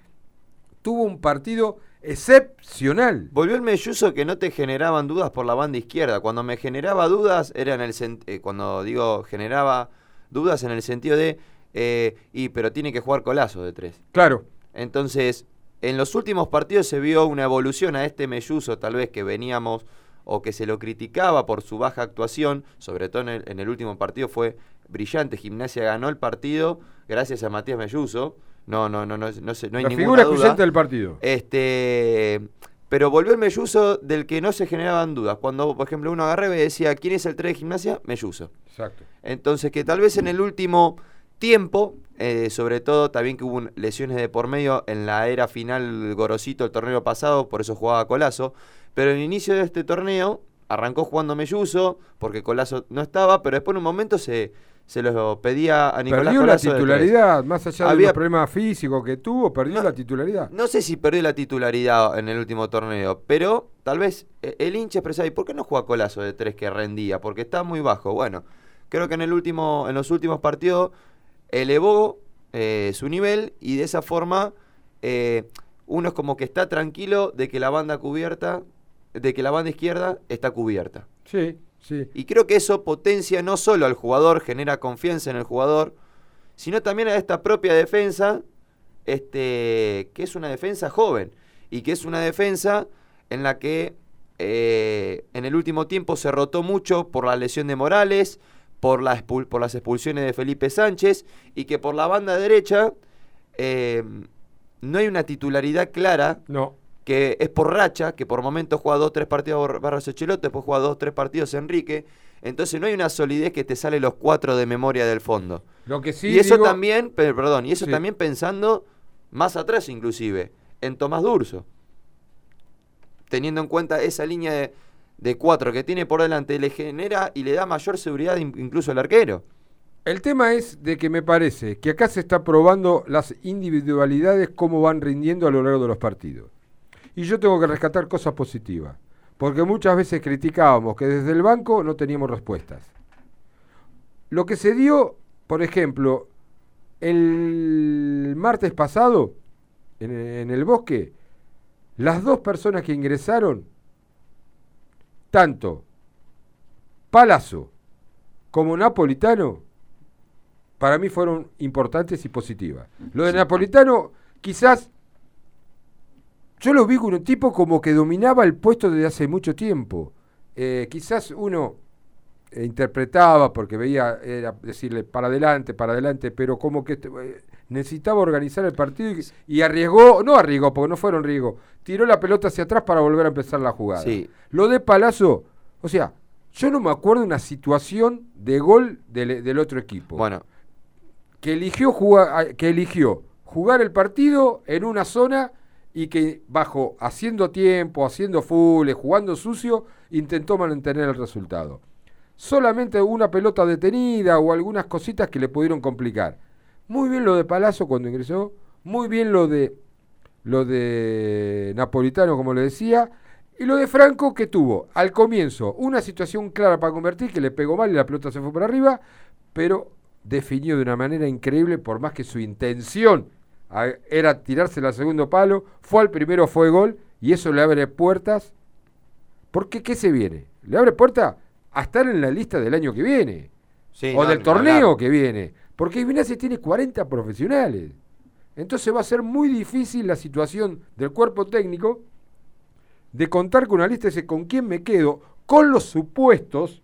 tuvo un partido excepcional. Volvió el Melluso que no te generaban dudas por la banda izquierda. Cuando me generaba dudas, era en el eh, cuando digo generaba dudas en el sentido de, eh, y pero tiene que jugar colazo de tres. Claro. Entonces, en los últimos partidos se vio una evolución a este Melluso, tal vez que veníamos o que se lo criticaba por su baja actuación, sobre todo en el, en el último partido fue brillante. Gimnasia ganó el partido gracias a Matías Melluso. No, no, no, no, no, sé, no hay la ninguna figura duda. del partido. Este, pero volvió el Melluso del que no se generaban dudas. Cuando, por ejemplo, uno agarraba y decía, ¿quién es el 3 de gimnasia? Melluso. Exacto. Entonces, que tal vez en el último tiempo, eh, sobre todo también que hubo lesiones de por medio en la era final Gorosito el torneo pasado, por eso jugaba Colazo. Pero en el inicio de este torneo arrancó jugando Melluso, porque Colazo no estaba, pero después en un momento se, se lo pedía a Nicolás Perdió la titularidad, más allá de Había- los problemas físicos que tuvo, perdió la titularidad. no sé si perdió la titularidad en el último torneo, pero tal vez eh, el hincha expresaba, ¿y por qué no juega Colazo de tres que rendía? Porque está muy bajo. Bueno, creo que en el último, en los últimos partidos elevó eh, su nivel y de esa forma eh, uno es como que está tranquilo de que la banda cubierta, de que la banda izquierda está cubierta. Sí, sí. Y creo que eso potencia no solo al jugador, genera confianza en el jugador, sino también a esta propia defensa, este, que es una defensa joven y que es una defensa en la que eh, en el último tiempo se rotó mucho por la lesión de Morales, por, la por las expulsiones de Felipe Sánchez y que por la banda derecha eh, no hay una titularidad clara. No. Que es por racha, que por momentos juega dos, tres partidos Bar- Barros Echelote, después juega dos, tres partidos Enrique. Entonces no hay una solidez que te sale los cuatro de memoria del fondo. Lo que sí y eso digo- también, pe- perdón, y eso Sí. también pensando más atrás inclusive, en Tomás Durso. Teniendo en cuenta esa línea de, de cuatro que tiene por delante, le genera y le da mayor seguridad in- incluso al arquero. El tema es de que me parece que acá se está probando las individualidades, cómo van rindiendo a lo largo de los partidos. Y yo tengo que rescatar cosas positivas, porque muchas veces criticábamos que desde el banco no teníamos respuestas. Lo que se dio, por ejemplo, el martes pasado, en, en el bosque, las dos personas que ingresaron, tanto Palazzo como Napolitano, para mí fueron importantes y positivas. Lo de Napolitano, quizás, yo lo vi con un tipo como que dominaba el puesto desde hace mucho tiempo. Eh, quizás uno eh, interpretaba porque veía, era decirle para adelante, para adelante, pero como que eh, necesitaba organizar el partido y, y arriesgó, no arriesgó, porque no fueron riesgo, tiró la pelota hacia atrás para volver a empezar la jugada. Sí. Lo de Palazzo, o sea, yo no me acuerdo de una situación de gol del, del otro equipo. Bueno. Que eligió, jugar, que eligió jugar el partido en una zona y que bajo haciendo tiempo, haciendo full, jugando sucio, intentó mantener el resultado. Solamente una pelota detenida o algunas cositas que le pudieron complicar. Muy bien lo de Palazzo cuando ingresó, muy bien lo de lo de Napolitano, como le decía, y lo de Franco que tuvo al comienzo una situación clara para convertir, que le pegó mal y la pelota se fue por arriba, pero definió de una manera increíble, por más que su intención era tirarse al segundo palo, fue al primero, fue gol, y eso le abre puertas. Porque ¿qué se viene? Le abre puerta a estar en la lista del año que viene, Sí, o no, del torneo que viene, porque Gimnasia tiene 40 profesionales. Entonces va a ser muy difícil la situación del cuerpo técnico de contar con una lista y decir con quién me quedo, con los supuestos,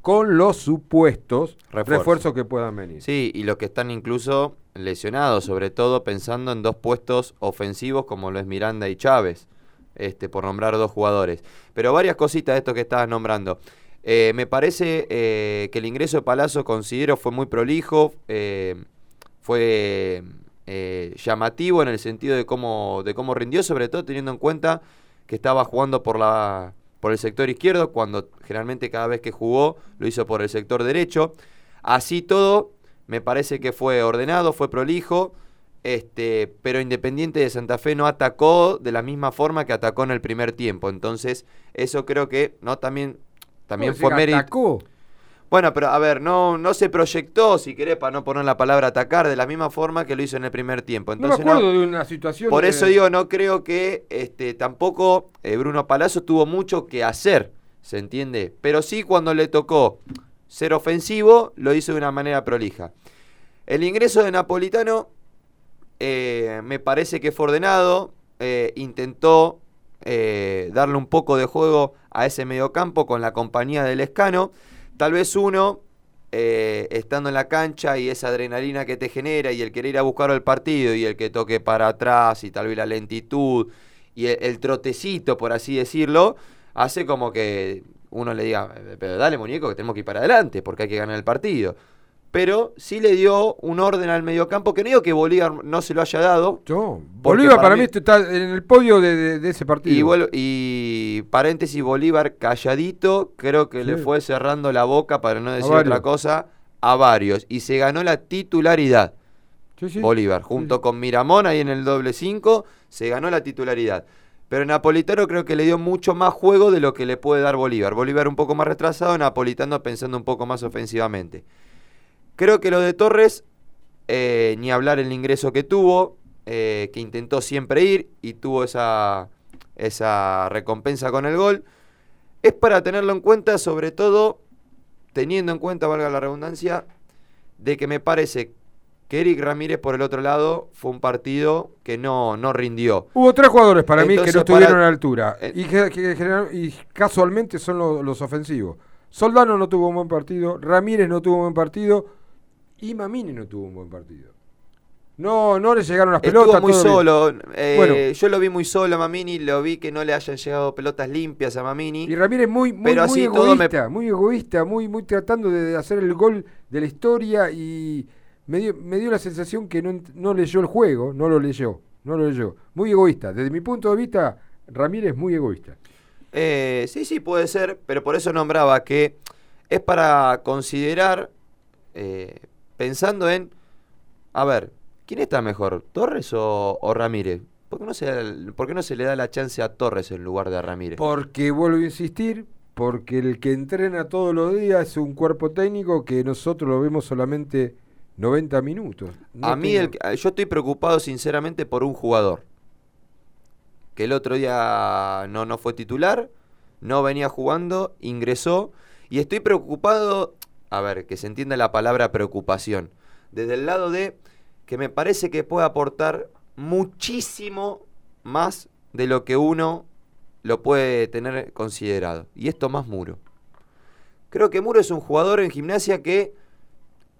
con los supuestos Refuerzo. refuerzos que puedan venir. Sí, y los que están incluso lesionados, sobre todo pensando en dos puestos ofensivos como lo es Miranda y Chávez, este, por nombrar dos jugadores. Pero varias cositas de esto que estabas nombrando. Eh, me parece eh, que el ingreso de Palazzo considero fue muy prolijo, eh, fue llamativo en el sentido de cómo, de cómo rindió, sobre todo teniendo en cuenta que estaba jugando por la por el sector izquierdo, cuando generalmente cada vez que jugó lo hizo por el sector derecho. Así todo, me parece que fue ordenado, fue prolijo, este, pero Independiente de Santa Fe no atacó de la misma forma que atacó en el primer tiempo. Entonces, eso creo que no también, también ¿Cómo fue mérito. atacó? Bueno, pero a ver, no, no se proyectó, si querés, para no poner la palabra atacar, de la misma forma que lo hizo en el primer tiempo. No me Entonces, acuerdo de una situación. por eso digo, no creo que este, tampoco eh, Bruno Palazzo tuvo mucho que hacer, ¿se entiende? Pero sí cuando le tocó ser ofensivo, lo hizo de una manera prolija. El ingreso de Napolitano eh, me parece que fue ordenado, eh, intentó eh, darle un poco de juego a ese mediocampo con la compañía del Escano. Tal vez uno, estando en la cancha y esa adrenalina que te genera y el querer ir a buscar el partido y el que toque para atrás y tal vez la lentitud y el, el trotecito, por así decirlo, hace como que uno le diga, "Eh, pero dale muñeco que tenemos que ir para adelante porque hay que ganar el partido. Pero sí le dio un orden al mediocampo que no digo que Bolívar no se lo haya dado. No, Bolívar para mí está en el podio de, de- de ese partido. y, vuel- y paréntesis, Bolívar calladito, creo que le fue cerrando la boca, para no decir otra cosa, a varios. Y se ganó la titularidad. Sí, sí. Bolívar, junto con Miramón ahí en el doble 5, se ganó la titularidad. Pero Napolitano creo que le dio mucho más juego de lo que le puede dar Bolívar. Bolívar un poco más retrasado, Napolitano pensando un poco más ofensivamente. Creo que lo de Torres, eh, ni hablar el ingreso que tuvo, eh, que intentó siempre ir y tuvo esa, esa recompensa con el gol, es para tenerlo en cuenta, sobre todo teniendo en cuenta, valga la redundancia, de que me parece que Eric Ramírez por el otro lado fue un partido que no, no rindió. Hubo tres jugadores para mí que no estuvieron para- a la altura. Eh, y, que- que general- y casualmente son lo- los ofensivos. Soldano no tuvo un buen partido. Ramírez no tuvo un buen partido. Y Mamini no tuvo un buen partido. No, no le llegaron las Estuvo pelotas. muy solo. eh, Bueno. Yo lo vi muy solo a Mamini, lo vi que no le hayan llegado pelotas limpias a Mamini. Y Ramírez muy, muy, Pero muy me- egoísta, muy egoísta, muy, muy tratando de hacer el gol de la historia y me dio, me dio la sensación que no, no leyó el juego, no lo leyó, no lo leyó. Muy egoísta. Desde mi punto de vista, Ramírez muy egoísta. Eh, sí, sí, puede ser, pero por eso nombraba que es para considerar, eh, pensando en, a ver, ¿quién está mejor, Torres o, o Ramírez? ¿Por qué, no se, por qué no se le da la chance a Torres en lugar de a Ramírez? Porque vuelvo a insistir, porque el que entrena todos los días es un cuerpo técnico que nosotros lo vemos solamente 90 minutos. No a mí, tengo- el yo estoy preocupado sinceramente por un jugador. Que el otro día no, no fue titular, no venía jugando, ingresó. Y estoy preocupado, a ver, que se entienda la palabra preocupación. Desde el lado de que me parece que puede aportar muchísimo más de lo que uno lo puede tener considerado. Y es Tomás Muro. Creo que Muro es un jugador en gimnasia que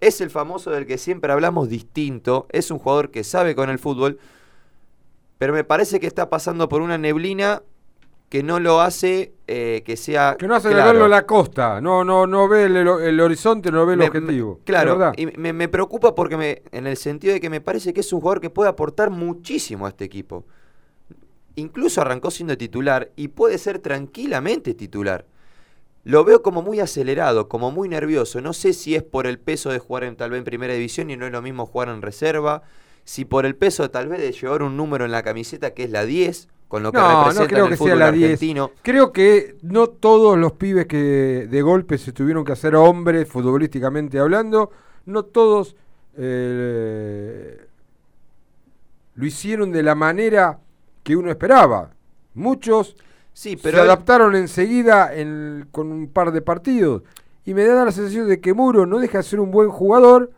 es el famoso del que siempre hablamos distinto. Es un jugador que sabe con el fútbol. Pero me parece que está pasando por una neblina que no lo hace eh, que sea. Que no hace claro. verlo la costa, no, no, no ve el, el horizonte, no ve el Me- objetivo. me- claro, y me, me preocupa porque me, en el sentido de que me parece que es un jugador que puede aportar muchísimo a este equipo. Incluso arrancó siendo titular y puede ser tranquilamente titular. Lo veo como muy acelerado, como muy nervioso. No sé si es por el peso de jugar en, tal vez en primera división y no es lo mismo jugar en reserva. Si por el peso tal vez de llevar un número en la camiseta que es la 10, con lo que No, representa no creo en que el sea fútbol la 10. argentino. Creo que no todos los pibes que de golpe se tuvieron que hacer hombres, futbolísticamente hablando, no todos eh, lo hicieron de la manera que uno esperaba. Muchos Sí, se pero él- adaptaron enseguida en- con un par de partidos. Y me da la sensación de que Muro no deja de ser un buen jugador,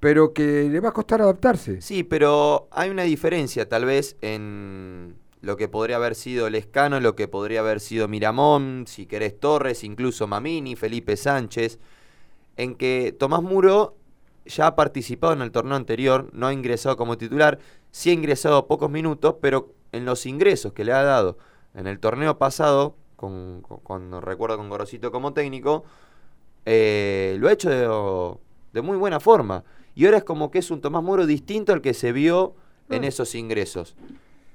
pero que le va a costar adaptarse. Sí, pero hay una diferencia tal vez en, lo que podría haber sido Lescano, lo que podría haber sido Miramón, si querés Torres, incluso Mamini, Felipe Sánchez, en que Tomás Muro ya ha participado en el torneo anterior, no ha ingresado como titular, sí ha ingresado pocos minutos, pero en los ingresos que le ha dado en el torneo pasado, con, recuerdo con Gorosito como técnico, eh, lo ha hecho de, de muy buena forma. Y ahora es como que es un Tomás Muro distinto al que se vio en esos ingresos.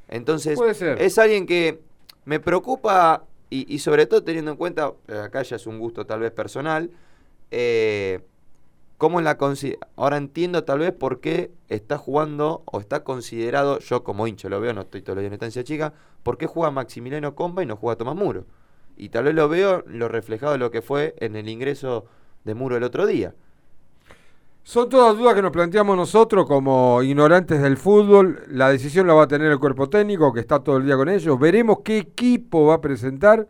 Entonces, Puede ser. es alguien que me preocupa y, y sobre todo teniendo en cuenta, eh, acá ya es un gusto tal vez personal, eh, cómo la ahora entiendo tal vez por qué está jugando o está considerado, yo como hincha lo veo, no estoy día en estancia chica, por qué juega Maximiliano Comba y no juega Tomás Muro. Y tal vez lo veo lo reflejado de lo que fue en el ingreso de Muro el otro día. Son todas dudas que nos planteamos nosotros como ignorantes del fútbol. La decisión la va a tener el cuerpo técnico que está todo el día con ellos. Veremos qué equipo va a presentar.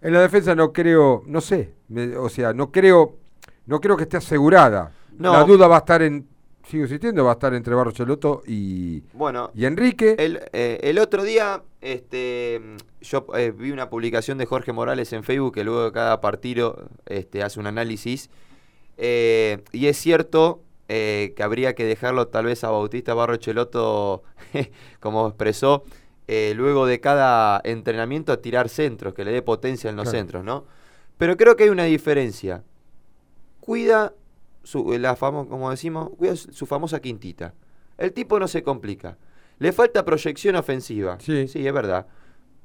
En la defensa no creo, no sé, o sea, no creo, no creo que esté asegurada. No. La duda va a estar en, sigo insistiendo, va a estar entre Barro Cheloto y, Bueno, y Enrique. El, eh, el otro día, este, yo eh, vi una publicación de Jorge Morales en Facebook que luego de cada partido este, hace un análisis. eh, y es cierto que habría que dejarlo tal vez a Bautista Barro Cheloto, (laughs) como expresó, luego de cada entrenamiento a tirar centros, que le dé potencia en los Claro. centros, ¿no? Pero creo que hay una diferencia. Cuida su, la famo- como decimos, cuida su famosa quintita. El tipo no se complica. Le falta proyección ofensiva. Sí. es verdad.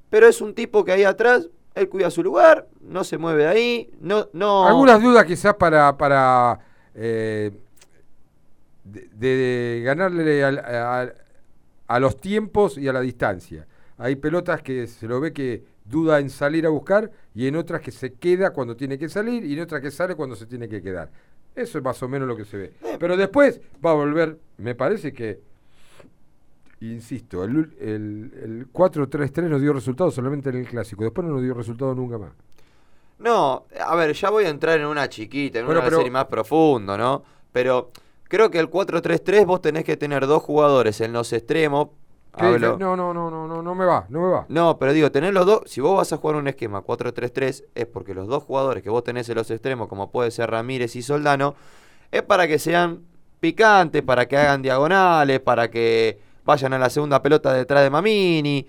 Pero es un tipo que ahí atrás, él cuida su lugar, no se mueve de ahí, no, no. Algunas dudas quizás para, para eh, de, de ganarle al- a, a los tiempos y a la distancia. Hay pelotas que se lo ve que duda en salir a buscar y en otras que se queda cuando tiene que salir y en otras que sale cuando se tiene que quedar. Eso es más o menos lo que se ve. Pero después va a volver, me parece que, insisto, el, el, el 4-3-3 nos dio resultado solamente en el clásico, después no nos dio resultado nunca más. No, a ver, ya voy a entrar en una chiquita, en Bueno, una pero- serie más profundo, ¿no? Pero creo que el 4-3-3 vos tenés que tener dos jugadores en los extremos. No, no, no, no, no, no me va, no me va. No, pero digo, tener los dos, si vos vas a jugar un esquema 4-3-3, es porque los dos jugadores que vos tenés en los extremos, como puede ser Ramírez y Soldano, es para que sean picantes, para que hagan diagonales, para que vayan a la segunda pelota detrás de Mamini.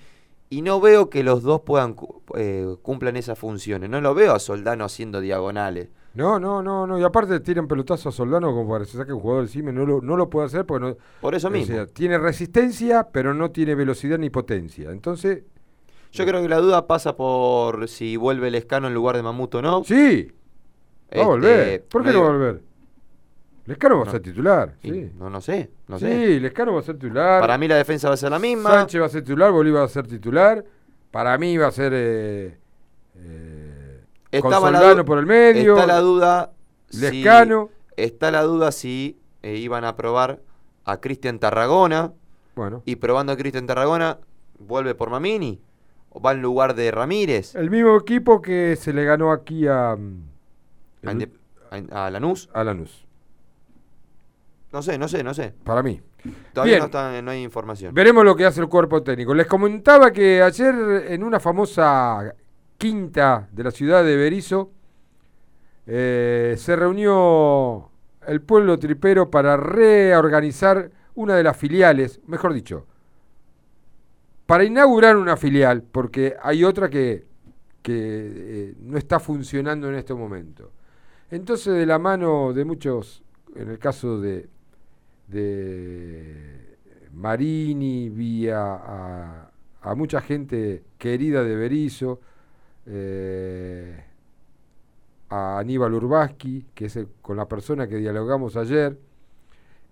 Y no veo que los dos puedan eh, cumplan esas funciones. No lo veo a Soldano haciendo diagonales. No, no, no, no. Y aparte tiran pelotazo a Soldano como para que se saque un jugador encima. No lo, no lo puede hacer porque no. Por eso o mismo. sea, tiene resistencia, pero no tiene velocidad ni potencia. Entonces. Yo creo que la duda pasa por si vuelve el escano en lugar de Mamuto o no. Sí. Va a volver. Este, ¿Por qué no va a volver? Lescano va a ser titular. Sí, No, no sé, no sí sé. Lescano va a ser titular. Para mí la defensa va a ser la misma. Sánchez va a ser titular, Bolívar va a ser titular. Para mí va a ser. eh, eh, Estaba por el medio. Está la duda. si- Lescano. está la duda si eh, iban a probar a Cristian Tarragona. Bueno. Y probando a Cristian Tarragona, vuelve por Mamini. O va en lugar de Ramírez. El mismo equipo que se le ganó aquí a. mm, el- a Lanús. a Lanús. No sé, no sé, no sé. Para mí. Todavía Bien. no, está, no hay información. Veremos lo que hace el cuerpo técnico. Les comentaba que ayer en una famosa quinta de la ciudad de Berizo eh, se reunió el pueblo tripero para reorganizar una de las filiales, mejor dicho, para inaugurar una filial, porque hay otra que, que eh, no está funcionando en este momento. Entonces, de la mano de muchos, en el caso de, de Marini, vía a, mucha gente querida de Berizo, eh, a Aníbal Urbaski, que es con la persona que dialogamos ayer,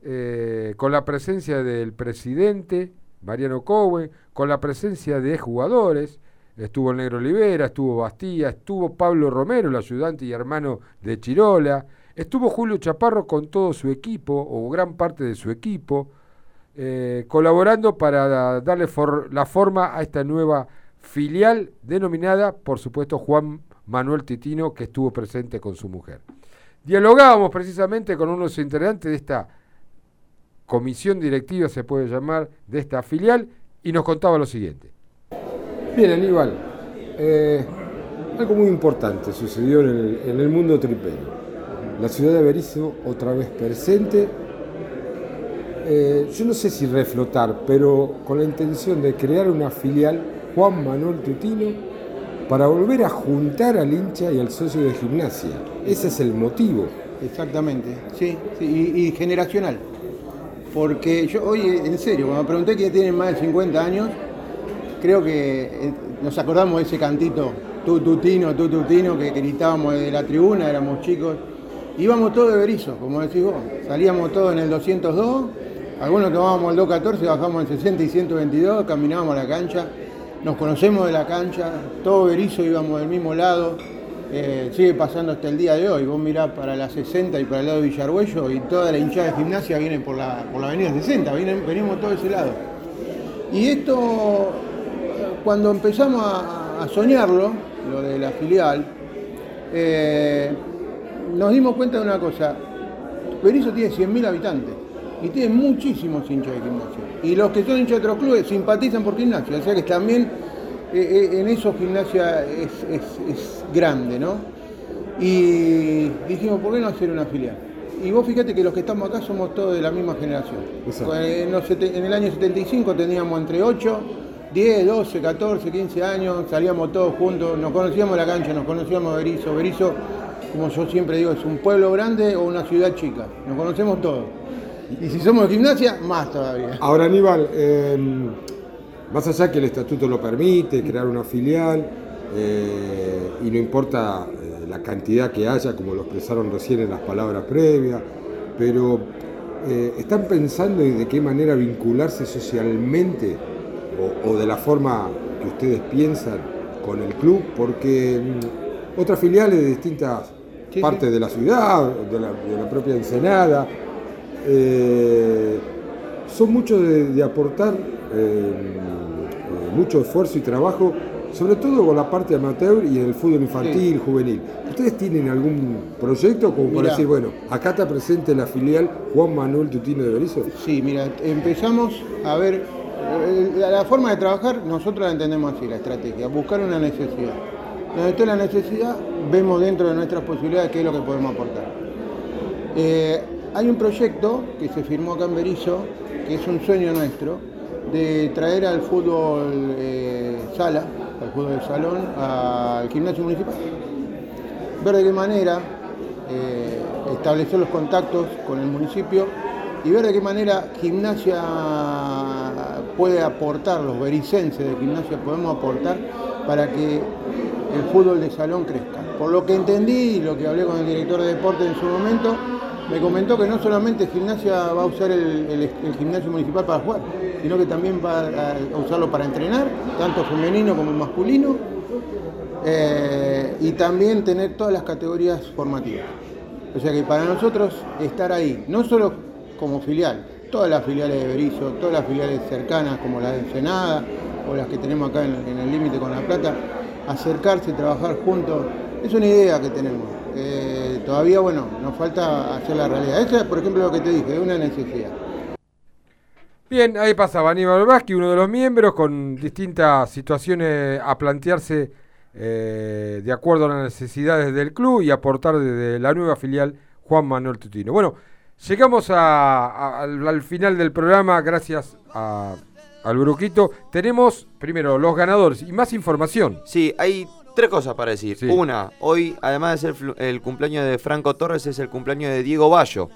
eh, con la presencia del presidente, Mariano Cowen, con la presencia de jugadores, estuvo el Negro Olivera, estuvo Bastía, estuvo Pablo Romero, el ayudante y hermano de Chirola, estuvo Julio Chaparro con todo su equipo, o gran parte de su equipo, eh, colaborando para da- darle la forma a esta nueva filial denominada, por supuesto, Juan Manuel Titino, que estuvo presente con su mujer. Dialogábamos precisamente con uno de los integrantes de esta comisión directiva, se puede llamar, de esta filial, y nos contaba lo siguiente. Bien, Aníbal. eh, algo muy importante sucedió en el, en el mundo tripero. La ciudad de Berizo otra vez presente. Eh, yo no sé si reflotar, pero con la intención de crear una filial Juan Manuel Tutino para volver a juntar al hincha y al socio de gimnasia. Ese es el motivo. Exactamente, sí, y, generacional. Porque yo hoy, en serio, cuando me pregunté que tienen más de 50 años, creo que eh, nos acordamos de ese cantito, tu tutino, tu tutino, que gritábamos de la tribuna, éramos chicos. Íbamos todos de berizo, como decís vos. Salíamos todos en el 202, algunos tomábamos el 214, bajamos en 60 y 122, caminábamos a la cancha, nos conocemos de la cancha, todo berizo íbamos del mismo lado. Eh, sigue pasando hasta el día de hoy. Vos mirás para la 60 y para el lado de Villarhuello y toda la hinchada de gimnasia viene por la, por la avenida 60, vienen- venimos todo ese lado. Y esto, cuando empezamos a, a soñarlo, lo de la filial, eh, nos dimos cuenta de una cosa. Berizo tiene 100.000 habitantes y tiene muchísimos hinchas de gimnasia. Y los que son hinchas de otros clubes simpatizan por gimnasia, o sea que también eh, eh, en eso gimnasia es, es- es grande, ¿no? Y dijimos, ¿por qué no hacer una filial? Y vos fíjate que los que estamos acá somos todos de la misma generación. Exacto. En, el año 75 teníamos entre 8, 10, 12, 14, 15 años, salíamos todos juntos, nos conocíamos la cancha, nos conocíamos Berizo. Berizo, como yo siempre digo, es un pueblo grande o una ciudad chica. Nos conocemos todos. Y si somos gimnasia, más todavía. Ahora, Aníbal, eh, más allá que el estatuto lo permite, crear una filial, eh, y no importa eh, la cantidad que haya, como lo expresaron recién en las palabras previas, pero eh, ¿están pensando en de qué manera vincularse socialmente o, o de la forma que ustedes piensan con el club? Porque mm, otras filiales de distintas partes de la ciudad, de la, de la propia Ensenada, eh, son muchos de, de aportar eh, eh, mucho esfuerzo y trabajo, sobre todo con la parte amateur y en el fútbol infantil, juvenil. ¿Ustedes tienen algún proyecto como para decir, bueno, acá está presente la filial Juan Manuel Tutino de Berizo? Sí, mira, empezamos a ver, la, la forma de trabajar, nosotros la entendemos así, la estrategia, buscar una necesidad. Donde esté la necesidad, vemos dentro de nuestras posibilidades qué es lo que podemos aportar. Eh, hay un proyecto que se firmó acá en Berizo, que es un sueño nuestro, de traer al fútbol eh, sala, al fútbol de salón, al gimnasio municipal. Ver de qué manera eh, establecer los contactos con el municipio y ver de qué manera gimnasia puede aportar, los bericenses de gimnasia podemos aportar para que el fútbol de salón crezca. Por lo que entendí y lo que hablé con el director de deporte en su momento, me comentó que no solamente gimnasia va a usar el, gimnasio municipal para jugar, sino que también va a, usarlo para entrenar, tanto femenino como masculino, eh, y también tener todas las categorías formativas. O sea que para nosotros estar ahí, no solo como filial, todas las filiales de Berizo, todas las filiales cercanas como la de Ensenada o las que tenemos acá en el límite con La Plata, acercarse y trabajar juntos, es una idea que tenemos. Todavía, bueno, nos falta hacer la realidad. Esa es, por ejemplo, lo que te dije, es una necesidad. Bien, ahí pasaba Aníbal Vázquez, uno de los miembros, con distintas situaciones a plantearse eh, de acuerdo a las necesidades del club y aportar desde la nueva filial Juan Manuel Tutino. Bueno, llegamos al, al final del programa, gracias a- al Bruquito. Tenemos primero los ganadores y más información. Sí, hay tres cosas para decir. Sí. Una, hoy, además de ser el cumpleaños de Franco Torres, es el cumpleaños de Diego Bayo.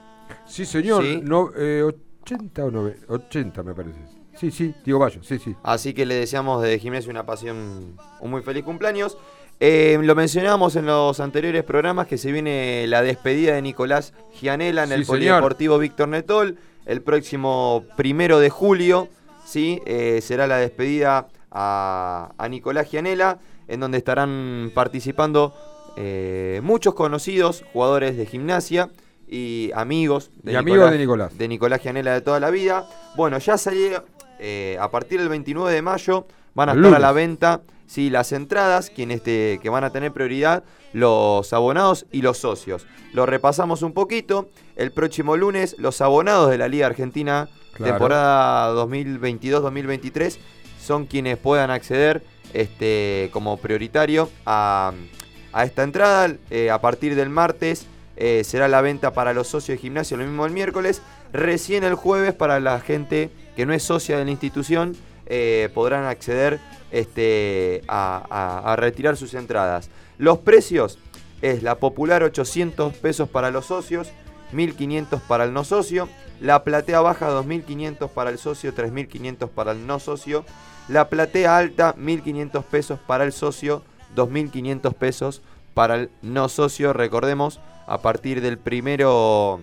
Sí, señor, Sí. no, eh, 80 o 90, 80 me parece. Sí, sí, Diego Bayo, sí, sí. Así que le deseamos de Gimnasio una pasión, un muy feliz cumpleaños. Eh, lo mencionábamos en los anteriores programas que se viene la despedida de Nicolás Gianella en Sí, el señor. Polideportivo Víctor Netol el próximo primero de julio. ¿Sí? Eh, será la despedida a, a Nicolás Gianella, en donde estarán participando eh, muchos conocidos jugadores de gimnasia y amigos Y amigos de Nicolás. de Nicolás Gianella de toda la vida. Bueno, ya salió eh, a partir del 29 de mayo van a estar a la venta sí, las entradas, quienes te- que van a tener prioridad, los abonados y los socios. Lo repasamos un poquito. El próximo lunes, los abonados de la Liga Argentina, Temporada 2022-2023, son quienes puedan acceder este, como prioritario a, a esta entrada. Eh, a partir del martes eh, será la venta para los socios de gimnasio, lo mismo el miércoles. Recién el jueves para la gente que no es socia de la institución eh, podrán acceder este, a, a- a retirar sus entradas. Los precios es la popular 800 pesos para los socios, 1500 para el no socio, la platea baja 2500 para el socio, 3500 para el no socio, la platea alta 1500 pesos para el socio, 2500 pesos para el no socio. Recordemos, a partir del primero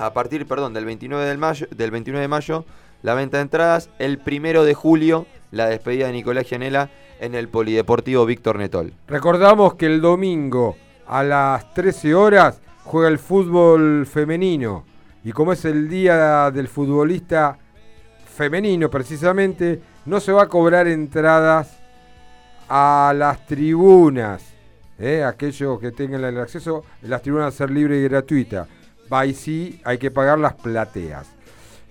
a partir, perdón, del 29 de mayo, del 29 de mayo, la venta de entradas, el primero de julio, la despedida de Nicolás Gianella en el Polideportivo Víctor Netol. Recordamos que el domingo a las 13 horas juega el fútbol femenino. Y como es el día del futbolista femenino precisamente, no se va a cobrar entradas a las tribunas. ¿eh? Aquellos que tengan el acceso, las tribunas a ser libre y gratuita. Va y sí, hay que pagar las plateas.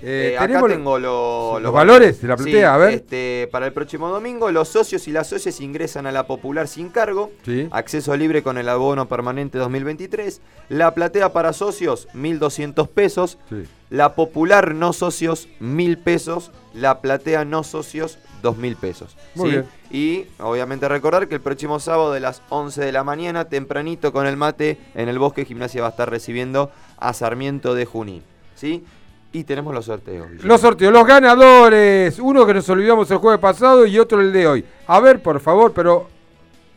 Eh, Eh, acá tengo lo- los valores de la platea, Sí, a ver. este, para el próximo domingo, los socios y las socias ingresan a la popular sin cargo. Sí. Acceso libre con el abono permanente 2023. La platea para socios, 1.200 pesos. Sí. La popular no socios, 1.000 pesos. La platea no socios, 2.000 pesos. Muy ¿sí? bien. Y obviamente recordar que el próximo sábado de las 11 de la mañana, tempranito con el mate, en el bosque gimnasia va a estar recibiendo a Sarmiento de Junín. ¿sí? Y tenemos los sorteos. Los sorteos, los ganadores. Uno que nos olvidamos el jueves pasado y otro el de hoy. A ver, por favor, pero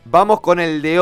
Vamos con el de hoy.